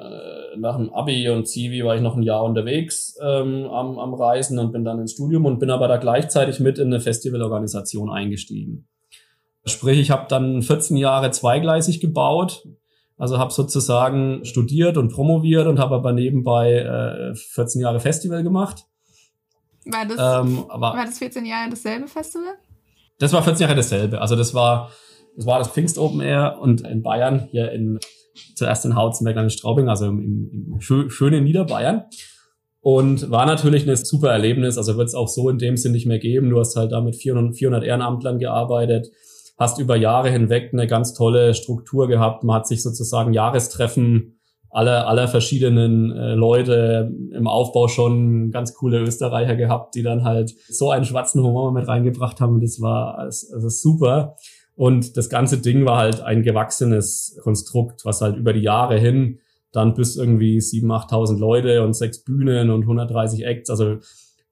nach dem Abi und Zivi war ich noch ein Jahr unterwegs ähm, am, am Reisen und bin dann ins Studium und bin aber da gleichzeitig mit in eine Festivalorganisation eingestiegen. Sprich, ich habe dann 14 Jahre zweigleisig gebaut, also habe sozusagen studiert und promoviert und habe aber nebenbei äh, 14 Jahre Festival gemacht. War das, ähm, war das 14 Jahre dasselbe Festival? Das war 14 Jahre dasselbe. Also das war, das war das Pfingst Open Air und in Bayern, hier in, zuerst in Hauzenberg, dann in Straubing, also im, im, schönen Niederbayern. Und war natürlich ein super Erlebnis. Also wird es auch so in dem Sinn nicht mehr geben. Du hast halt da mit 400, 400 Ehrenamtlern gearbeitet, hast über Jahre hinweg eine ganz tolle Struktur gehabt. Man hat sich sozusagen Jahrestreffen aller, aller verschiedenen äh, Leute im Aufbau schon ganz coole Österreicher gehabt, die dann halt so einen schwarzen Humor mit reingebracht haben. Das war also super. Und das ganze Ding war halt ein gewachsenes Konstrukt, was halt über die Jahre hin dann bis irgendwie 7.000, 8.000 Leute und sechs Bühnen und 130 Acts. Also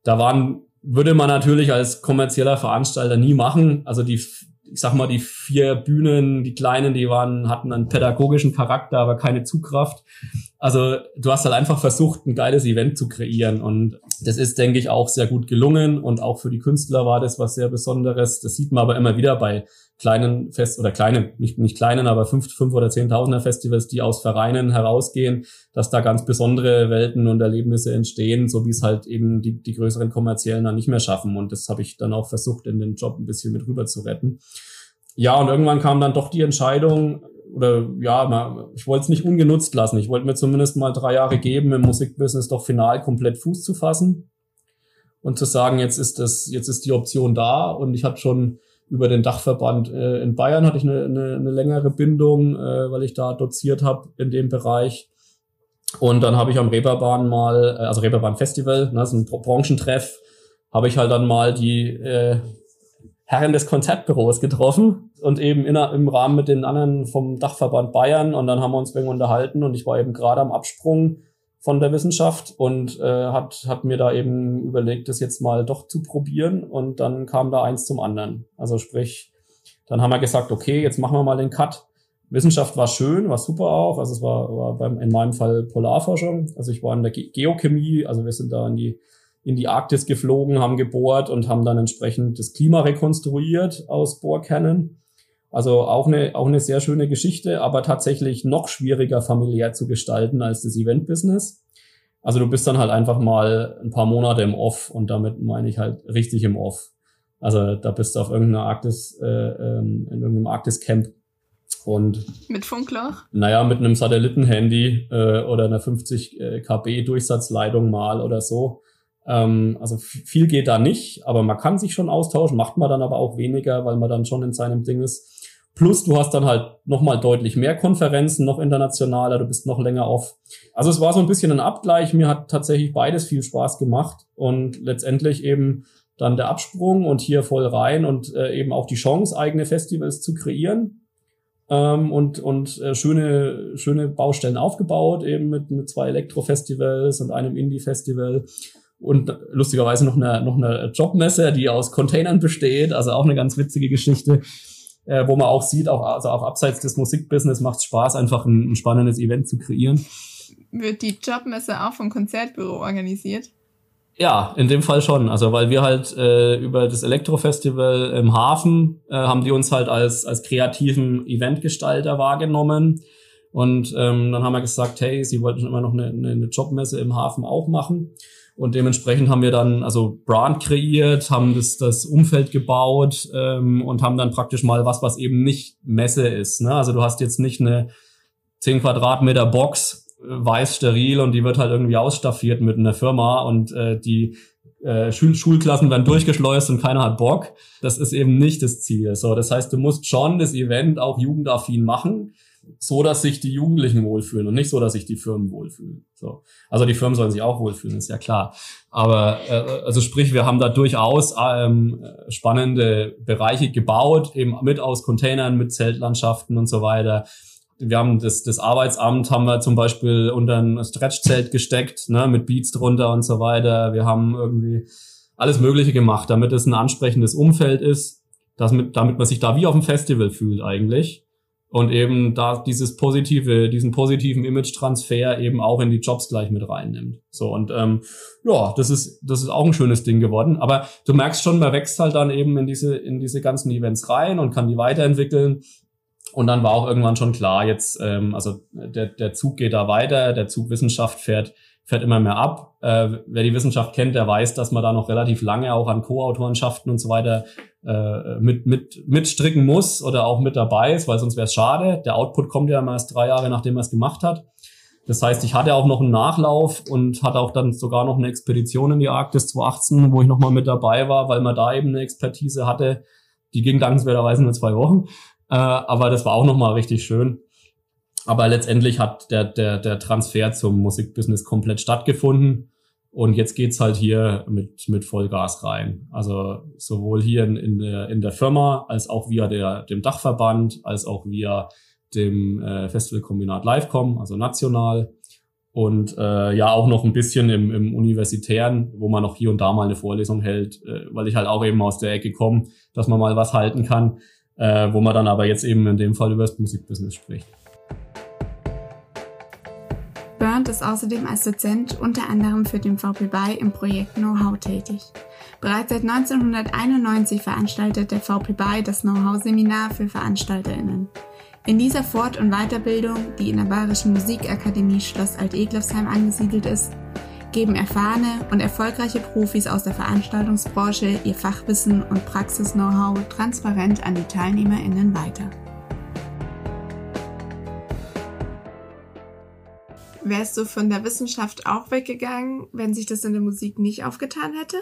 da waren, würde man natürlich als kommerzieller Veranstalter nie machen. Also die, ich sag mal, die vier Bühnen, die kleinen, die waren, hatten einen pädagogischen Charakter, aber keine Zugkraft. Also du hast halt einfach versucht, ein geiles Event zu kreieren und das ist, denke ich, auch sehr gut gelungen und auch für die Künstler war das was sehr Besonderes. Das sieht man aber immer wieder bei kleinen Fest oder kleinen, nicht, nicht kleinen, aber fünf, fünf oder zehntausender Festivals, die aus Vereinen herausgehen, dass da ganz besondere Welten und Erlebnisse entstehen, so wie es halt eben die, die größeren kommerziellen dann nicht mehr schaffen. Und das habe ich dann auch versucht, in den Job ein bisschen mit rüber zu retten. Ja, und irgendwann kam dann doch die Entscheidung, oder ja, ich wollte es nicht ungenutzt lassen. Ich wollte mir zumindest mal drei Jahre geben, im Musikbusiness doch final komplett Fuß zu fassen und zu sagen, jetzt ist das, jetzt ist die Option da und ich hatte schon über den Dachverband äh, in Bayern hatte ich eine, eine, eine längere Bindung, äh, weil ich da doziert habe in dem Bereich. Und dann habe ich am Reeperbahn mal, äh, also Reeperbahn Festival, ne, so ein Branchentreff, habe ich halt dann mal die äh, Herren des Konzertbüros getroffen und eben in, im Rahmen mit den anderen vom Dachverband Bayern und dann haben wir uns irgendwie unterhalten und ich war eben gerade am Absprung von der Wissenschaft und äh, hat, hat mir da eben überlegt, das jetzt mal doch zu probieren und dann kam da eins zum anderen. Also sprich, dann haben wir gesagt, okay, jetzt machen wir mal den Cut. Wissenschaft war schön, war super auch. Also es war, war beim, in meinem Fall Polarforschung. Also ich war in der Ge Geochemie, also wir sind da in die, in die Arktis geflogen, haben gebohrt und haben dann entsprechend das Klima rekonstruiert aus Bohrkernen. Also auch eine, auch eine sehr schöne Geschichte, aber tatsächlich noch schwieriger familiär zu gestalten als das Event-Business. Also du bist dann halt einfach mal ein paar Monate im Off und damit meine ich halt richtig im Off. Also da bist du auf irgendeiner Arktis, äh, ähm, in irgendeinem Arktis-Camp und mit Funkloch? Naja, mit einem Satellitenhandy äh, oder einer 50 äh, KB Durchsatzleitung mal oder so. Ähm, also viel geht da nicht, aber man kann sich schon austauschen, macht man dann aber auch weniger, weil man dann schon in seinem Ding ist. Plus du hast dann halt nochmal deutlich mehr Konferenzen, noch internationaler, du bist noch länger auf. Also es war so ein bisschen ein Abgleich. Mir hat tatsächlich beides viel Spaß gemacht und letztendlich eben dann der Absprung und hier voll rein und äh, eben auch die Chance, eigene Festivals zu kreieren ähm, und, und äh, schöne, schöne Baustellen aufgebaut, eben mit, mit zwei Elektrofestivals und einem Indie-Festival und lustigerweise noch eine, noch eine Jobmesse, die aus Containern besteht, also auch eine ganz witzige Geschichte äh, wo man auch sieht, auch, also auch abseits des Musikbusiness macht es Spaß, einfach ein, ein spannendes Event zu kreieren. Wird die Jobmesse auch vom Konzertbüro organisiert? Ja, in dem Fall schon. Also weil wir halt äh, über das Elektrofestival im Hafen äh, haben die uns halt als als kreativen Eventgestalter wahrgenommen und ähm, dann haben wir gesagt, hey, sie wollten immer noch eine, eine Jobmesse im Hafen auch machen. Und dementsprechend haben wir dann also Brand kreiert, haben das, das Umfeld gebaut ähm, und haben dann praktisch mal was, was eben nicht Messe ist. Ne? Also du hast jetzt nicht eine 10 Quadratmeter Box, äh, weiß steril und die wird halt irgendwie ausstaffiert mit einer Firma und äh, die äh, Schul Schulklassen werden durchgeschleust und keiner hat Bock. Das ist eben nicht das Ziel. So, das heißt, du musst schon das Event auch jugendaffin machen so, dass sich die Jugendlichen wohlfühlen und nicht so, dass sich die Firmen wohlfühlen. So. Also die Firmen sollen sich auch wohlfühlen, ist ja klar. Aber äh, also sprich, wir haben da durchaus ähm, spannende Bereiche gebaut, eben mit aus Containern, mit Zeltlandschaften und so weiter. Wir haben das, das Arbeitsamt haben wir zum Beispiel unter ein Stretchzelt gesteckt, ne, mit Beats drunter und so weiter. Wir haben irgendwie alles Mögliche gemacht, damit es ein ansprechendes Umfeld ist, damit, damit man sich da wie auf dem Festival fühlt eigentlich und eben da dieses positive, diesen positiven Image-Transfer eben auch in die Jobs gleich mit reinnimmt. So und ähm, ja, das ist das ist auch ein schönes Ding geworden. Aber du merkst schon, man wächst halt dann eben in diese in diese ganzen Events rein und kann die weiterentwickeln. Und dann war auch irgendwann schon klar, jetzt ähm, also der der Zug geht da weiter, der Zug Wissenschaft fährt fährt immer mehr ab. Äh, wer die Wissenschaft kennt, der weiß, dass man da noch relativ lange auch an Co-Autorenschaften und so weiter äh, mit, mit, mitstricken muss oder auch mit dabei ist, weil sonst wäre es schade. Der Output kommt ja erst drei Jahre, nachdem er es gemacht hat. Das heißt, ich hatte auch noch einen Nachlauf und hatte auch dann sogar noch eine Expedition in die Arktis 2018, wo ich nochmal mit dabei war, weil man da eben eine Expertise hatte. Die ging dankenswerterweise nur zwei Wochen. Äh, aber das war auch nochmal richtig schön. Aber letztendlich hat der, der, der Transfer zum Musikbusiness komplett stattgefunden. Und jetzt geht's halt hier mit, mit Vollgas rein. Also sowohl hier in, in, der, in der Firma als auch via der, dem Dachverband, als auch via dem äh, Festivalkombinat Livecom, also national. Und äh, ja, auch noch ein bisschen im, im Universitären, wo man noch hier und da mal eine Vorlesung hält, äh, weil ich halt auch eben aus der Ecke komme, dass man mal was halten kann, äh, wo man dann aber jetzt eben in dem Fall über das Musikbusiness spricht. Ist außerdem als Dozent unter anderem für den VP BY im Projekt Know-how tätig. Bereits seit 1991 veranstaltet der VP BY das Know-how-Seminar für VeranstalterInnen. In dieser Fort- und Weiterbildung, die in der Bayerischen Musikakademie Schloss Alt-Eglofsheim angesiedelt ist, geben erfahrene und erfolgreiche Profis aus der Veranstaltungsbranche ihr Fachwissen und Praxis-Know-how transparent an die TeilnehmerInnen weiter. Wärst du von der Wissenschaft auch weggegangen, wenn sich das in der Musik nicht aufgetan hätte?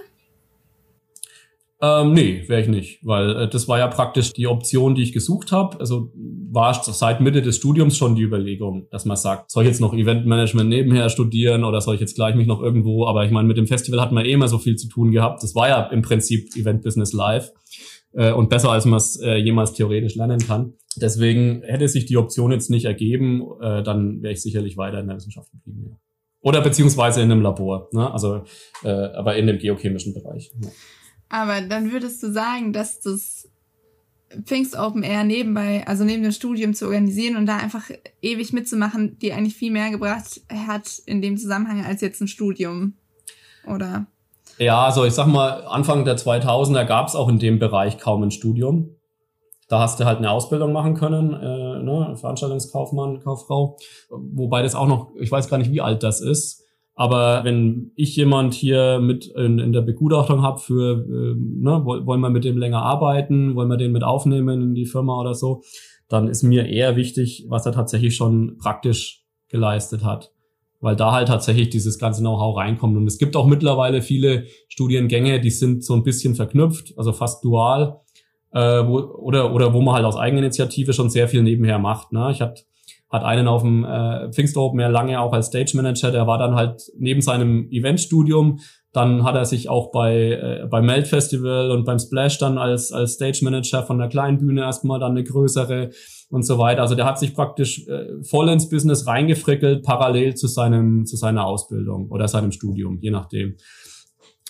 Ähm, nee, wäre ich nicht, weil äh, das war ja praktisch die Option, die ich gesucht habe. Also war seit Mitte des Studiums schon die Überlegung, dass man sagt, soll ich jetzt noch Eventmanagement nebenher studieren oder soll ich jetzt gleich mich noch irgendwo, aber ich meine, mit dem Festival hat man eh immer so viel zu tun gehabt. Das war ja im Prinzip Event Business Live äh, und besser, als man es äh, jemals theoretisch lernen kann. Deswegen hätte sich die Option jetzt nicht ergeben, äh, dann wäre ich sicherlich weiter in der Wissenschaft geblieben. Ja. Oder beziehungsweise in einem Labor, ne? also äh, aber in dem geochemischen Bereich. Ja. Aber dann würdest du sagen, dass das Pfingst Open Air nebenbei, also neben dem Studium zu organisieren und da einfach ewig mitzumachen, die eigentlich viel mehr gebracht hat in dem Zusammenhang als jetzt ein Studium, oder? Ja, also ich sag mal, Anfang der 2000er gab es auch in dem Bereich kaum ein Studium. Da hast du halt eine Ausbildung machen können, äh, ne, Veranstaltungskaufmann, Kauffrau. Wobei das auch noch, ich weiß gar nicht, wie alt das ist. Aber wenn ich jemand hier mit in, in der Begutachtung habe für, äh, ne, wollen wir mit dem länger arbeiten, wollen wir den mit aufnehmen in die Firma oder so, dann ist mir eher wichtig, was er tatsächlich schon praktisch geleistet hat. Weil da halt tatsächlich dieses ganze Know-how reinkommt. Und es gibt auch mittlerweile viele Studiengänge, die sind so ein bisschen verknüpft, also fast dual, äh, wo, oder, oder wo man halt aus Eigeninitiative schon sehr viel nebenher macht. Ne? Ich hatte hat einen auf dem äh, Pfingst Open Air lange auch als Stage Manager, der war dann halt neben seinem Eventstudium, dann hat er sich auch bei äh, beim Melt Festival und beim Splash dann als als Stage Manager von der kleinen Bühne erstmal dann eine größere und so weiter. Also der hat sich praktisch äh, voll ins Business reingefrickelt, parallel zu seinem zu seiner Ausbildung oder seinem Studium, je nachdem.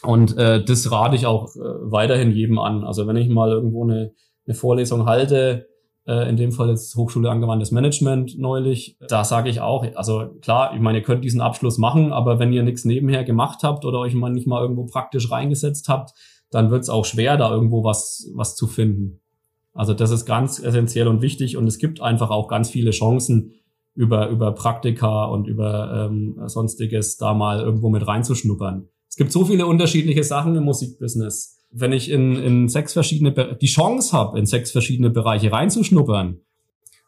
Und äh, das rate ich auch äh, weiterhin jedem an. Also wenn ich mal irgendwo eine, eine Vorlesung halte, äh, in dem Fall jetzt Hochschule angewandtes Management neulich. Da sage ich auch, also klar, ich meine, ihr könnt diesen Abschluss machen, aber wenn ihr nichts nebenher gemacht habt oder euch mal nicht mal irgendwo praktisch reingesetzt habt, dann wird es auch schwer, da irgendwo was, was zu finden. Also das ist ganz essentiell und wichtig und es gibt einfach auch ganz viele Chancen, über, über Praktika und über ähm, sonstiges da mal irgendwo mit reinzuschnuppern. Es gibt so viele unterschiedliche Sachen im Musikbusiness wenn ich in, in sechs verschiedene, die Chance habe, in sechs verschiedene Bereiche reinzuschnuppern,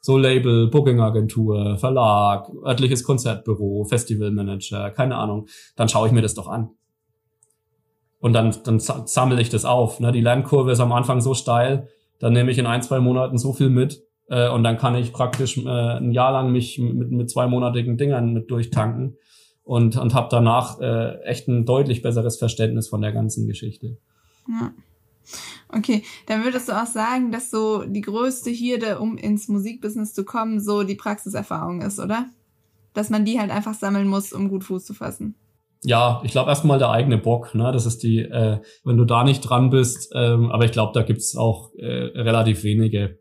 so Label, Booking-Agentur, Verlag, örtliches Konzertbüro, Festivalmanager, keine Ahnung, dann schaue ich mir das doch an. Und dann, dann sammle ich das auf. Ne? Die Lernkurve ist am Anfang so steil, dann nehme ich in ein, zwei Monaten so viel mit äh, und dann kann ich praktisch äh, ein Jahr lang mich mit, mit zweimonatigen Dingern mit durchtanken und, und habe danach äh, echt ein deutlich besseres Verständnis von der ganzen Geschichte. Ja. Okay, dann würdest du auch sagen, dass so die größte Hürde, um ins Musikbusiness zu kommen, so die Praxiserfahrung ist, oder? Dass man die halt einfach sammeln muss, um gut Fuß zu fassen. Ja, ich glaube erstmal der eigene Bock, ne? Das ist die, äh, wenn du da nicht dran bist, ähm, aber ich glaube, da gibt's auch äh, relativ wenige.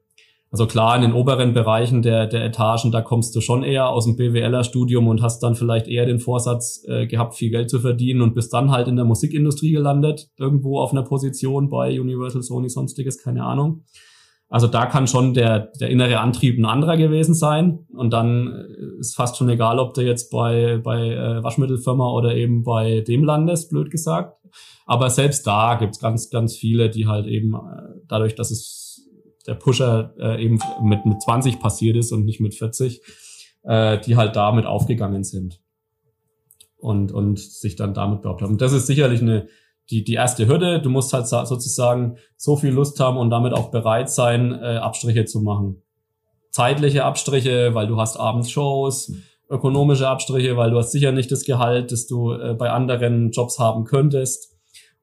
Also klar, in den oberen Bereichen der, der Etagen, da kommst du schon eher aus dem BWLer-Studium und hast dann vielleicht eher den Vorsatz äh, gehabt, viel Geld zu verdienen und bist dann halt in der Musikindustrie gelandet, irgendwo auf einer Position bei Universal, Sony, sonstiges, keine Ahnung. Also da kann schon der, der innere Antrieb ein anderer gewesen sein. Und dann äh, ist fast schon egal, ob du jetzt bei, bei äh, Waschmittelfirma oder eben bei dem landest, blöd gesagt. Aber selbst da gibt's ganz, ganz viele, die halt eben äh, dadurch, dass es der Pusher äh, eben mit, mit 20 passiert ist und nicht mit 40, äh, die halt damit aufgegangen sind und, und sich dann damit behauptet haben. Und das ist sicherlich eine, die, die erste Hürde. Du musst halt sozusagen so viel Lust haben und damit auch bereit sein, äh, Abstriche zu machen. Zeitliche Abstriche, weil du hast abends Shows, ökonomische Abstriche, weil du hast sicher nicht das Gehalt, das du äh, bei anderen Jobs haben könntest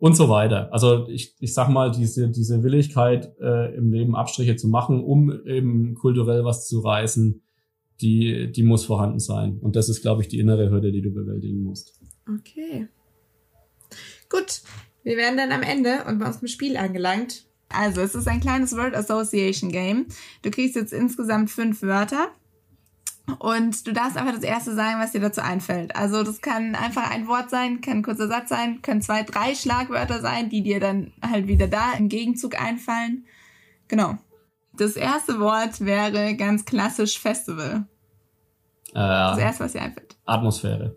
und so weiter. Also ich, ich sag mal, diese, diese Willigkeit äh, im Leben Abstriche zu machen, um eben kulturell was zu reißen, die, die muss vorhanden sein. Und das ist, glaube ich, die innere Hürde, die du bewältigen musst. Okay. Gut, wir werden dann am Ende und bei unserem Spiel angelangt. Also, es ist ein kleines Word Association Game. Du kriegst jetzt insgesamt fünf Wörter. Und du darfst einfach das erste sagen, was dir dazu einfällt. Also das kann einfach ein Wort sein, kann ein kurzer Satz sein, können zwei, drei Schlagwörter sein, die dir dann halt wieder da im Gegenzug einfallen. Genau. Das erste Wort wäre ganz klassisch Festival. Äh, das erste, was dir einfällt. Atmosphäre.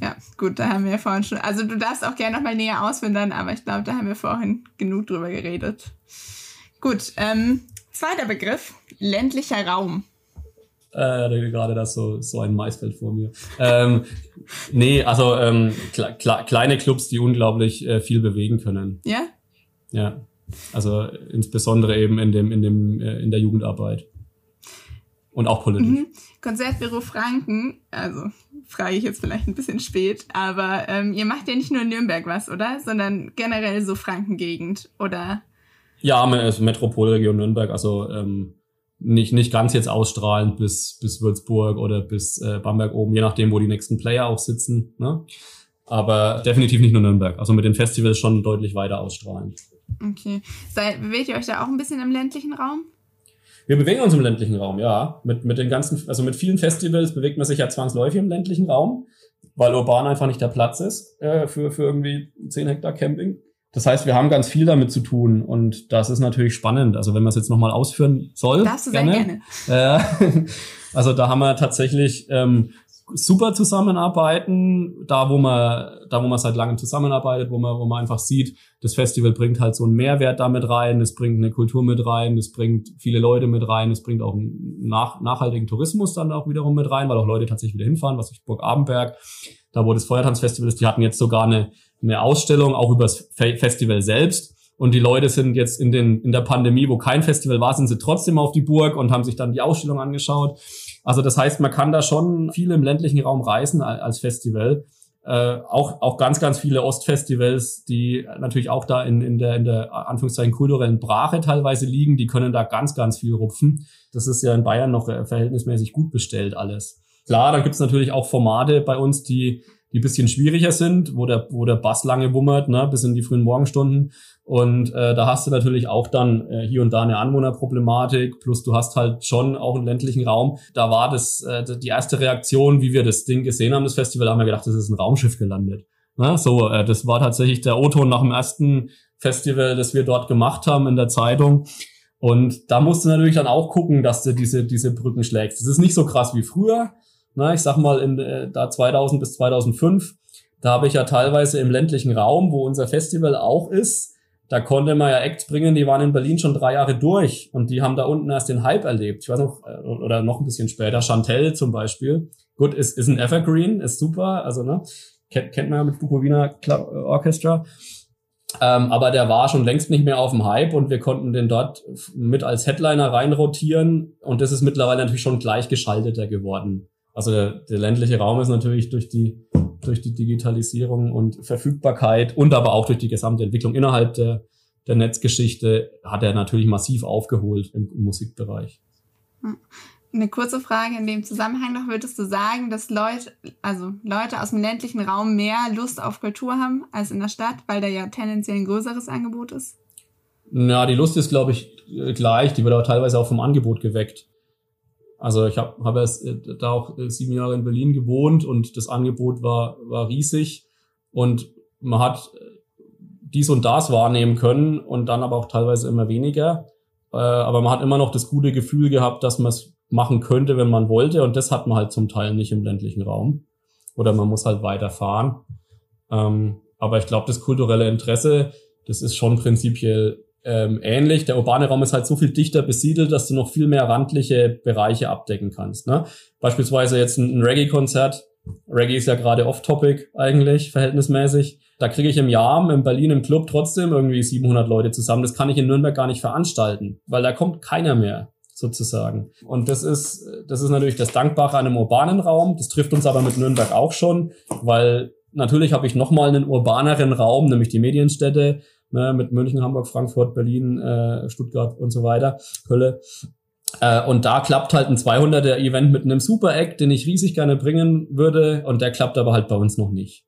Ja, gut, da haben wir vorhin schon. Also du darfst auch gerne nochmal näher auswindern, aber ich glaube, da haben wir vorhin genug drüber geredet. Gut, ähm, zweiter Begriff, ländlicher Raum. Äh, gerade das so, so ein Maisfeld vor mir. ähm, nee, also ähm, kle kleine Clubs, die unglaublich äh, viel bewegen können. Ja? Ja. Also insbesondere eben in dem, in dem, äh, in der Jugendarbeit. Und auch politisch. Mhm. Konzertbüro Franken, also frage ich jetzt vielleicht ein bisschen spät, aber ähm, ihr macht ja nicht nur in Nürnberg was, oder? Sondern generell so Frankengegend, oder? Ja, Metropolregion Nürnberg, also ähm, nicht, nicht ganz jetzt ausstrahlend bis, bis Würzburg oder bis äh, Bamberg oben, je nachdem, wo die nächsten Player auch sitzen. Ne? Aber definitiv nicht nur Nürnberg. Also mit den Festivals schon deutlich weiter ausstrahlend. Okay. Seid, bewegt ihr euch da auch ein bisschen im ländlichen Raum? Wir bewegen uns im ländlichen Raum, ja. Mit, mit den ganzen, also mit vielen Festivals bewegt man sich ja zwangsläufig im ländlichen Raum, weil urban einfach nicht der Platz ist äh, für, für irgendwie 10 Hektar Camping. Das heißt, wir haben ganz viel damit zu tun und das ist natürlich spannend. Also wenn man es jetzt nochmal ausführen soll. Darfst du gerne. gerne. Äh, also da haben wir tatsächlich ähm, super zusammenarbeiten, da wo man, da wo man seit langem zusammenarbeitet, wo man, wo man einfach sieht, das Festival bringt halt so einen Mehrwert damit rein, es bringt eine Kultur mit rein, es bringt viele Leute mit rein, es bringt auch einen nach, nachhaltigen Tourismus dann auch wiederum mit rein, weil auch Leute tatsächlich wieder hinfahren, was ich Burg Abenberg, da wo das Feuertanzfestival ist, die hatten jetzt sogar eine, eine Ausstellung auch über das Festival selbst. Und die Leute sind jetzt in, den, in der Pandemie, wo kein Festival war, sind sie trotzdem auf die Burg und haben sich dann die Ausstellung angeschaut. Also das heißt, man kann da schon viel im ländlichen Raum reisen als Festival. Äh, auch, auch ganz, ganz viele Ostfestivals, die natürlich auch da in, in der, in der Anführungszeichen kulturellen Brache teilweise liegen, die können da ganz, ganz viel rupfen. Das ist ja in Bayern noch äh, verhältnismäßig gut bestellt alles. Klar, dann gibt's natürlich auch Formate bei uns, die die bisschen schwieriger sind, wo der, wo der Bass lange wummert, ne, bis in die frühen Morgenstunden. Und äh, da hast du natürlich auch dann äh, hier und da eine Anwohnerproblematik, plus du hast halt schon auch einen ländlichen Raum. Da war das äh, die erste Reaktion, wie wir das Ding gesehen haben, das Festival, haben wir gedacht, das ist ein Raumschiff gelandet. Ne? So, äh, das war tatsächlich der O-Ton nach dem ersten Festival, das wir dort gemacht haben in der Zeitung. Und da musst du natürlich dann auch gucken, dass du diese, diese Brücken schlägst. Das ist nicht so krass wie früher, na, ich sag mal, in, äh, da 2000 bis 2005, da habe ich ja teilweise im ländlichen Raum, wo unser Festival auch ist, da konnte man ja Acts bringen, die waren in Berlin schon drei Jahre durch und die haben da unten erst den Hype erlebt. Ich weiß noch, äh, oder noch ein bisschen später, Chantel zum Beispiel. Gut, ist, ist ein Evergreen, ist super, also ne, kennt, kennt man ja mit Bukowina Orchestra. Ähm, aber der war schon längst nicht mehr auf dem Hype und wir konnten den dort mit als Headliner reinrotieren und das ist mittlerweile natürlich schon gleichgeschalteter geworden. Also der, der ländliche Raum ist natürlich durch die, durch die Digitalisierung und Verfügbarkeit und aber auch durch die gesamte Entwicklung innerhalb der, der Netzgeschichte hat er natürlich massiv aufgeholt im, im Musikbereich. Hm. Eine kurze Frage in dem Zusammenhang noch, würdest du sagen, dass Leute, also Leute aus dem ländlichen Raum mehr Lust auf Kultur haben als in der Stadt, weil da ja tendenziell ein größeres Angebot ist? Na, die Lust ist, glaube ich, gleich. Die wird aber teilweise auch vom Angebot geweckt. Also ich habe hab erst äh, da auch äh, sieben Jahre in Berlin gewohnt und das Angebot war, war riesig und man hat äh, dies und das wahrnehmen können und dann aber auch teilweise immer weniger. aber man hat immer noch das gute Gefühl gehabt, dass man es machen könnte, wenn man wollte. Und das hat man halt zum Teil nicht im ländlichen Raum. Oder man muss halt weiterfahren. Ähm, aber ich glaube, das kulturelle Interesse, das ist schon prinzipiell ähm, ähnlich. Der urbane Raum ist halt so viel dichter besiedelt, dass du noch viel mehr randliche Bereiche abdecken kannst. Ne? Beispielsweise jetzt ein, Reggae-Konzert. Reggae ist ja gerade off-topic eigentlich, verhältnismäßig. Da kriege ich im Jahr in Berlin im Club trotzdem irgendwie 700 Leute zusammen. Das kann ich in Nürnberg gar nicht veranstalten, weil da kommt keiner mehr sozusagen. Und das ist, das ist natürlich das Dankbare an einem urbanen Raum. Das trifft uns aber mit Nürnberg auch schon, weil natürlich habe ich nochmal einen urbaneren Raum, nämlich die Medienstädte, ne, mit München, Hamburg, Frankfurt, Berlin, äh, Stuttgart und so weiter, Kölle. Äh, und da klappt halt ein 200er Event mit einem Super Act, den ich riesig gerne bringen würde, und der klappt aber halt bei uns noch nicht.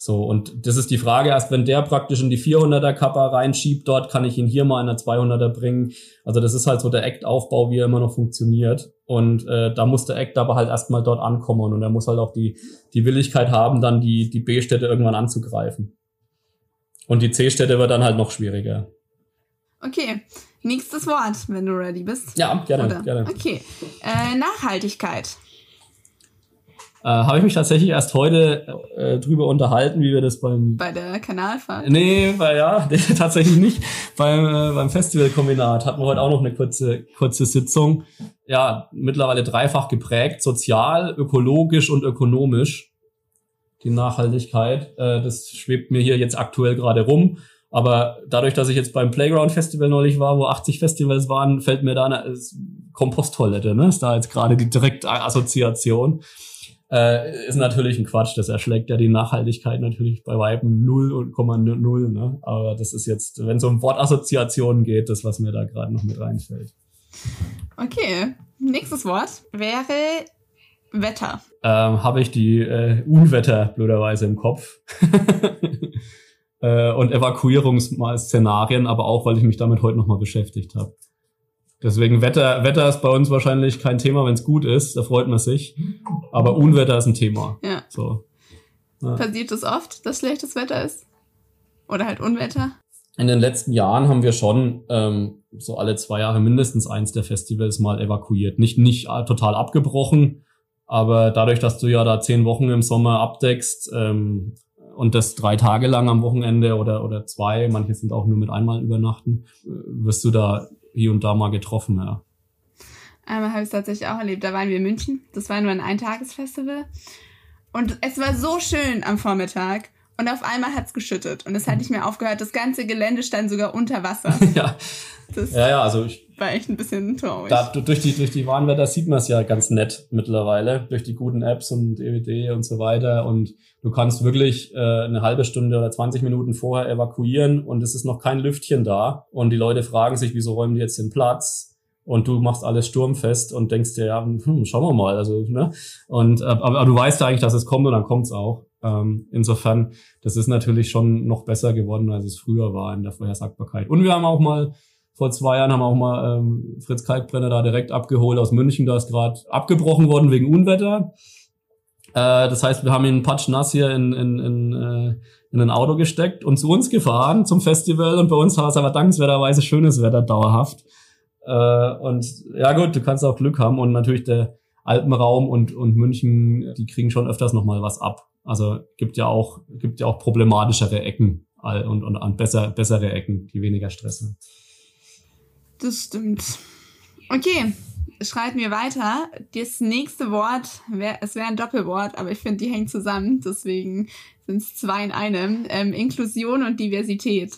So, und das ist die Frage, erst wenn der praktisch in die 400er Kappa reinschiebt, dort kann ich ihn hier mal in der 200er bringen. Also das ist halt so der Act-Aufbau, wie er immer noch funktioniert. Und äh, da muss der Act aber halt erstmal dort ankommen und er muss halt auch die, die Willigkeit haben, dann die, die B-Städte irgendwann anzugreifen. Und die C-Städte wird dann halt noch schwieriger. Okay, nächstes Wort, wenn du ready bist. Ja, gerne, Oder? gerne. Okay, äh, Nachhaltigkeit. Äh, Habe ich mich tatsächlich erst heute äh, drüber unterhalten, wie wir das beim... Bei der Kanalfahrt? Nee, bei, ja, tatsächlich nicht. beim, äh, beim Festivalkombinat hatten wir heute auch noch eine kurze, kurze Sitzung. Ja, mittlerweile dreifach geprägt, sozial, ökologisch und ökonomisch die Nachhaltigkeit. Äh, das schwebt mir hier jetzt aktuell gerade rum. Aber dadurch, dass ich jetzt beim Playground Festival neulich war, wo 80 Festivals waren, fällt mir da eine Komposttoilette, ne? Ist da jetzt gerade die direkte Assoziation. Äh, ist natürlich ein Quatsch. Das erschlägt ja die Nachhaltigkeit natürlich bei Weiben 0,0. Ne? Aber das ist jetzt, wenn es um Wortassoziationen geht, das, was mir da gerade noch mit reinfällt. Okay, nächstes Wort wäre Wetter. Ähm, Habe ich die äh, Unwetter blöderweise im Kopf. äh, und Evakuierungsszenarien, aber auch, weil ich mich damit heute nochmal beschäftigt habe. Deswegen Wetter, Wetter ist bei uns wahrscheinlich kein Thema, wenn es gut ist, da freut man sich. Aber Unwetter ist ein Thema. Ja. So. Ja. Passiert es oft, dass schlechtes Wetter ist? Oder halt Unwetter? In den letzten Jahren haben wir schon ähm, so alle zwei Jahre mindestens eins der Festivals mal evakuiert. Nicht, nicht total abgebrochen, aber dadurch, dass du ja da zehn Wochen im Sommer abdeckst ähm, und das drei Tage lang am Wochenende oder, oder zwei, manche sind auch nur mit einmal übernachten, äh, wirst du da hier und da mal getroffen, ja. Einmal habe ich es tatsächlich auch erlebt. Da waren wir in München. Das war nur ein Eintagesfestival. Und es war so schön am Vormittag. Und auf einmal hat's geschüttet. Und es hat nicht mehr aufgehört. Das ganze Gelände stand sogar unter Wasser. ja. Das ja, ja, also ich. War echt ein bisschen traurig. Da, durch die, durch die Warnwetter sieht man es ja ganz nett mittlerweile. Durch die guten Apps und EWD und so weiter. Und du kannst wirklich äh, eine halbe Stunde oder 20 Minuten vorher evakuieren und es ist noch kein Lüftchen da. Und die Leute fragen sich, wieso räumen die jetzt den Platz? und du machst alles sturmfest und denkst dir, ja, hm, schauen wir mal, also, ne? Und, äh, aber, aber du weißt ja eigentlich, dass es kommt und dann kommt's auch. Ähm, insofern, das ist natürlich schon noch besser geworden, als es früher war in der Vorhersagbarkeit. Und wir haben auch mal vor zwei Jahren haben wir auch mal ähm, Fritz Kalkbrenner da direkt abgeholt aus München. Da ist gerade abgebrochen worden wegen Unwetter. Äh, das heißt, wir haben ihn patschnass hier in, in, in, äh, in ein Auto gesteckt und zu uns gefahren zum Festival. Und bei uns war es aber dankenswerterweise schönes Wetter dauerhaft. Äh, und ja gut, du kannst auch Glück haben. Und natürlich der Alpenraum und, und München, die kriegen schon öfters nochmal was ab. Also gibt ja auch, gibt ja auch problematischere Ecken und, und, und besser, bessere Ecken, die weniger Stress haben. Das stimmt. Okay, schreiten wir weiter. Das nächste Wort, wär, es wäre ein Doppelwort, aber ich finde, die hängen zusammen. Deswegen sind es zwei in einem. Ähm, Inklusion und Diversität.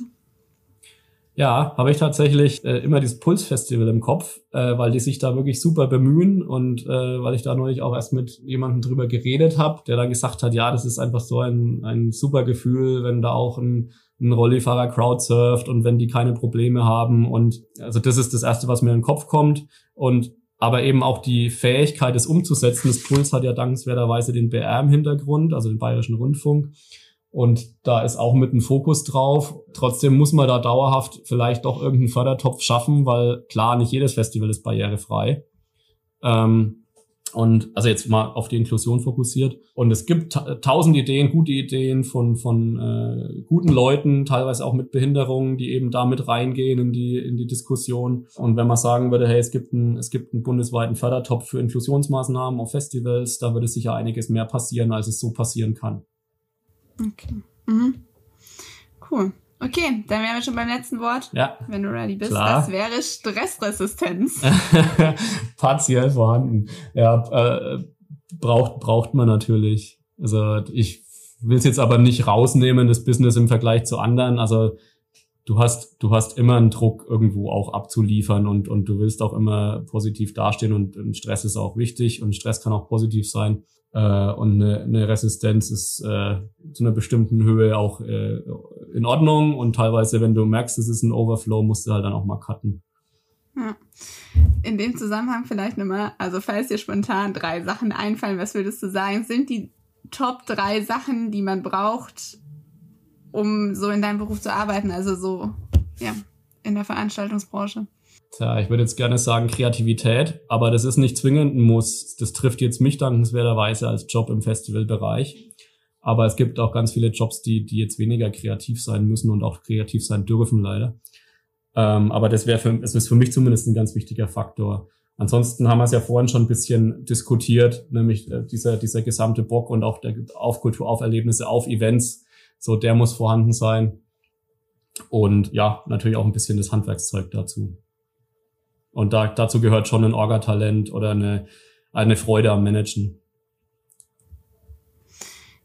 Ja, habe ich tatsächlich äh, immer dieses Pulsfestival im Kopf, äh, weil die sich da wirklich super bemühen und äh, weil ich da neulich auch erst mit jemandem drüber geredet habe, der dann gesagt hat, ja, das ist einfach so ein, ein super Gefühl, wenn da auch ein, ein Rollifahrer crowdsurft und wenn die keine Probleme haben und also das ist das Erste, was mir in den Kopf kommt und aber eben auch die Fähigkeit, es umzusetzen. Das Puls hat ja dankenswerterweise den BR im Hintergrund, also den Bayerischen Rundfunk. Und da ist auch mit ein Fokus drauf. Trotzdem muss man da dauerhaft vielleicht doch irgendeinen Fördertopf schaffen, weil klar, nicht jedes Festival ist barrierefrei. Ähm, Und also jetzt mal auf die Inklusion fokussiert. Und es gibt tausend Ideen, gute Ideen von, von äh, guten Leuten, teilweise auch mit Behinderungen, die eben da mit reingehen in die, in die Diskussion. Und wenn man sagen würde, hey, es gibt, ein, es gibt einen bundesweiten Fördertopf für Inklusionsmaßnahmen auf Festivals, da würde sicher einiges mehr passieren, als es so passieren kann. Okay. Mhm. Cool. Okay, dann wären wir schon beim letzten Wort. Ja. Wenn du ready bist. Klar. Das wäre Stressresistenz. Partiell vorhanden. Ja, äh, braucht, braucht man natürlich. Also ich will es jetzt aber nicht rausnehmen, das Business im Vergleich zu anderen. Also du hast, du hast immer einen Druck, irgendwo auch abzuliefern und, und du willst auch immer positiv dastehen und, und Stress ist auch wichtig und Stress kann auch positiv sein. Äh, und eine, eine Resistenz ist äh, zu einer bestimmten Höhe auch äh, in Ordnung und teilweise, wenn du merkst, es ist ein Overflow, musst du halt dann auch mal cutten. In dem Zusammenhang vielleicht nochmal, also falls dir spontan drei Sachen einfallen, was würdest du sagen, sind die Top drei Sachen, die man braucht, um so in deinem Beruf zu arbeiten, also so, ja, in der Veranstaltungsbranche? Tja, ich würde jetzt gerne sagen Kreativität, aber das ist nicht zwingend ein Muss. Das trifft jetzt mich dankenswerterweise als Job im Festivalbereich. Aber es gibt auch ganz viele Jobs, die, die jetzt weniger kreativ sein müssen und auch kreativ sein dürfen, leider. Ähm, aber das wäre für, es ist für mich zumindest ein ganz wichtiger Faktor. Ansonsten haben wir es ja vorhin schon ein bisschen diskutiert, nämlich äh, dieser, dieser gesamte Bock und auch der Aufkultur, auf Erlebnisse, auf Events. So, der muss vorhanden sein. Und ja, natürlich auch ein bisschen das Handwerkszeug dazu. Und da, dazu gehört schon ein Orga-Talent oder eine, eine Freude am Managen.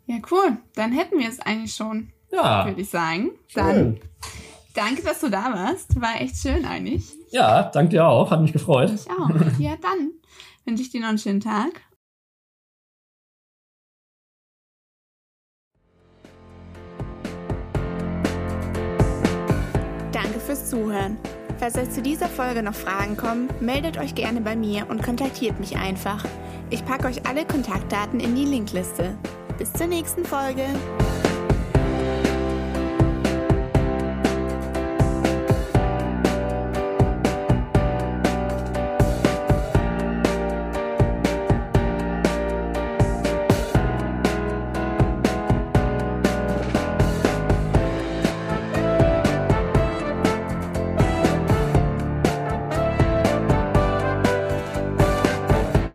Ja, cool. Dann hätten wir es eigentlich schon, Ja, würde ich sagen. Dann danke, dass du da warst. War echt schön eigentlich. ja, danke dir auch, hat mich gefreut. Ich auch. Ja, dann wünsche ich dir noch einen schönen Tag. Danke fürs Zuhören. Falls euch zu dieser Folge noch Fragen kommen, meldet euch gerne bei mir und kontaktiert mich einfach. Ich packe euch alle Kontaktdaten in die Linkliste. Bis zur nächsten Folge.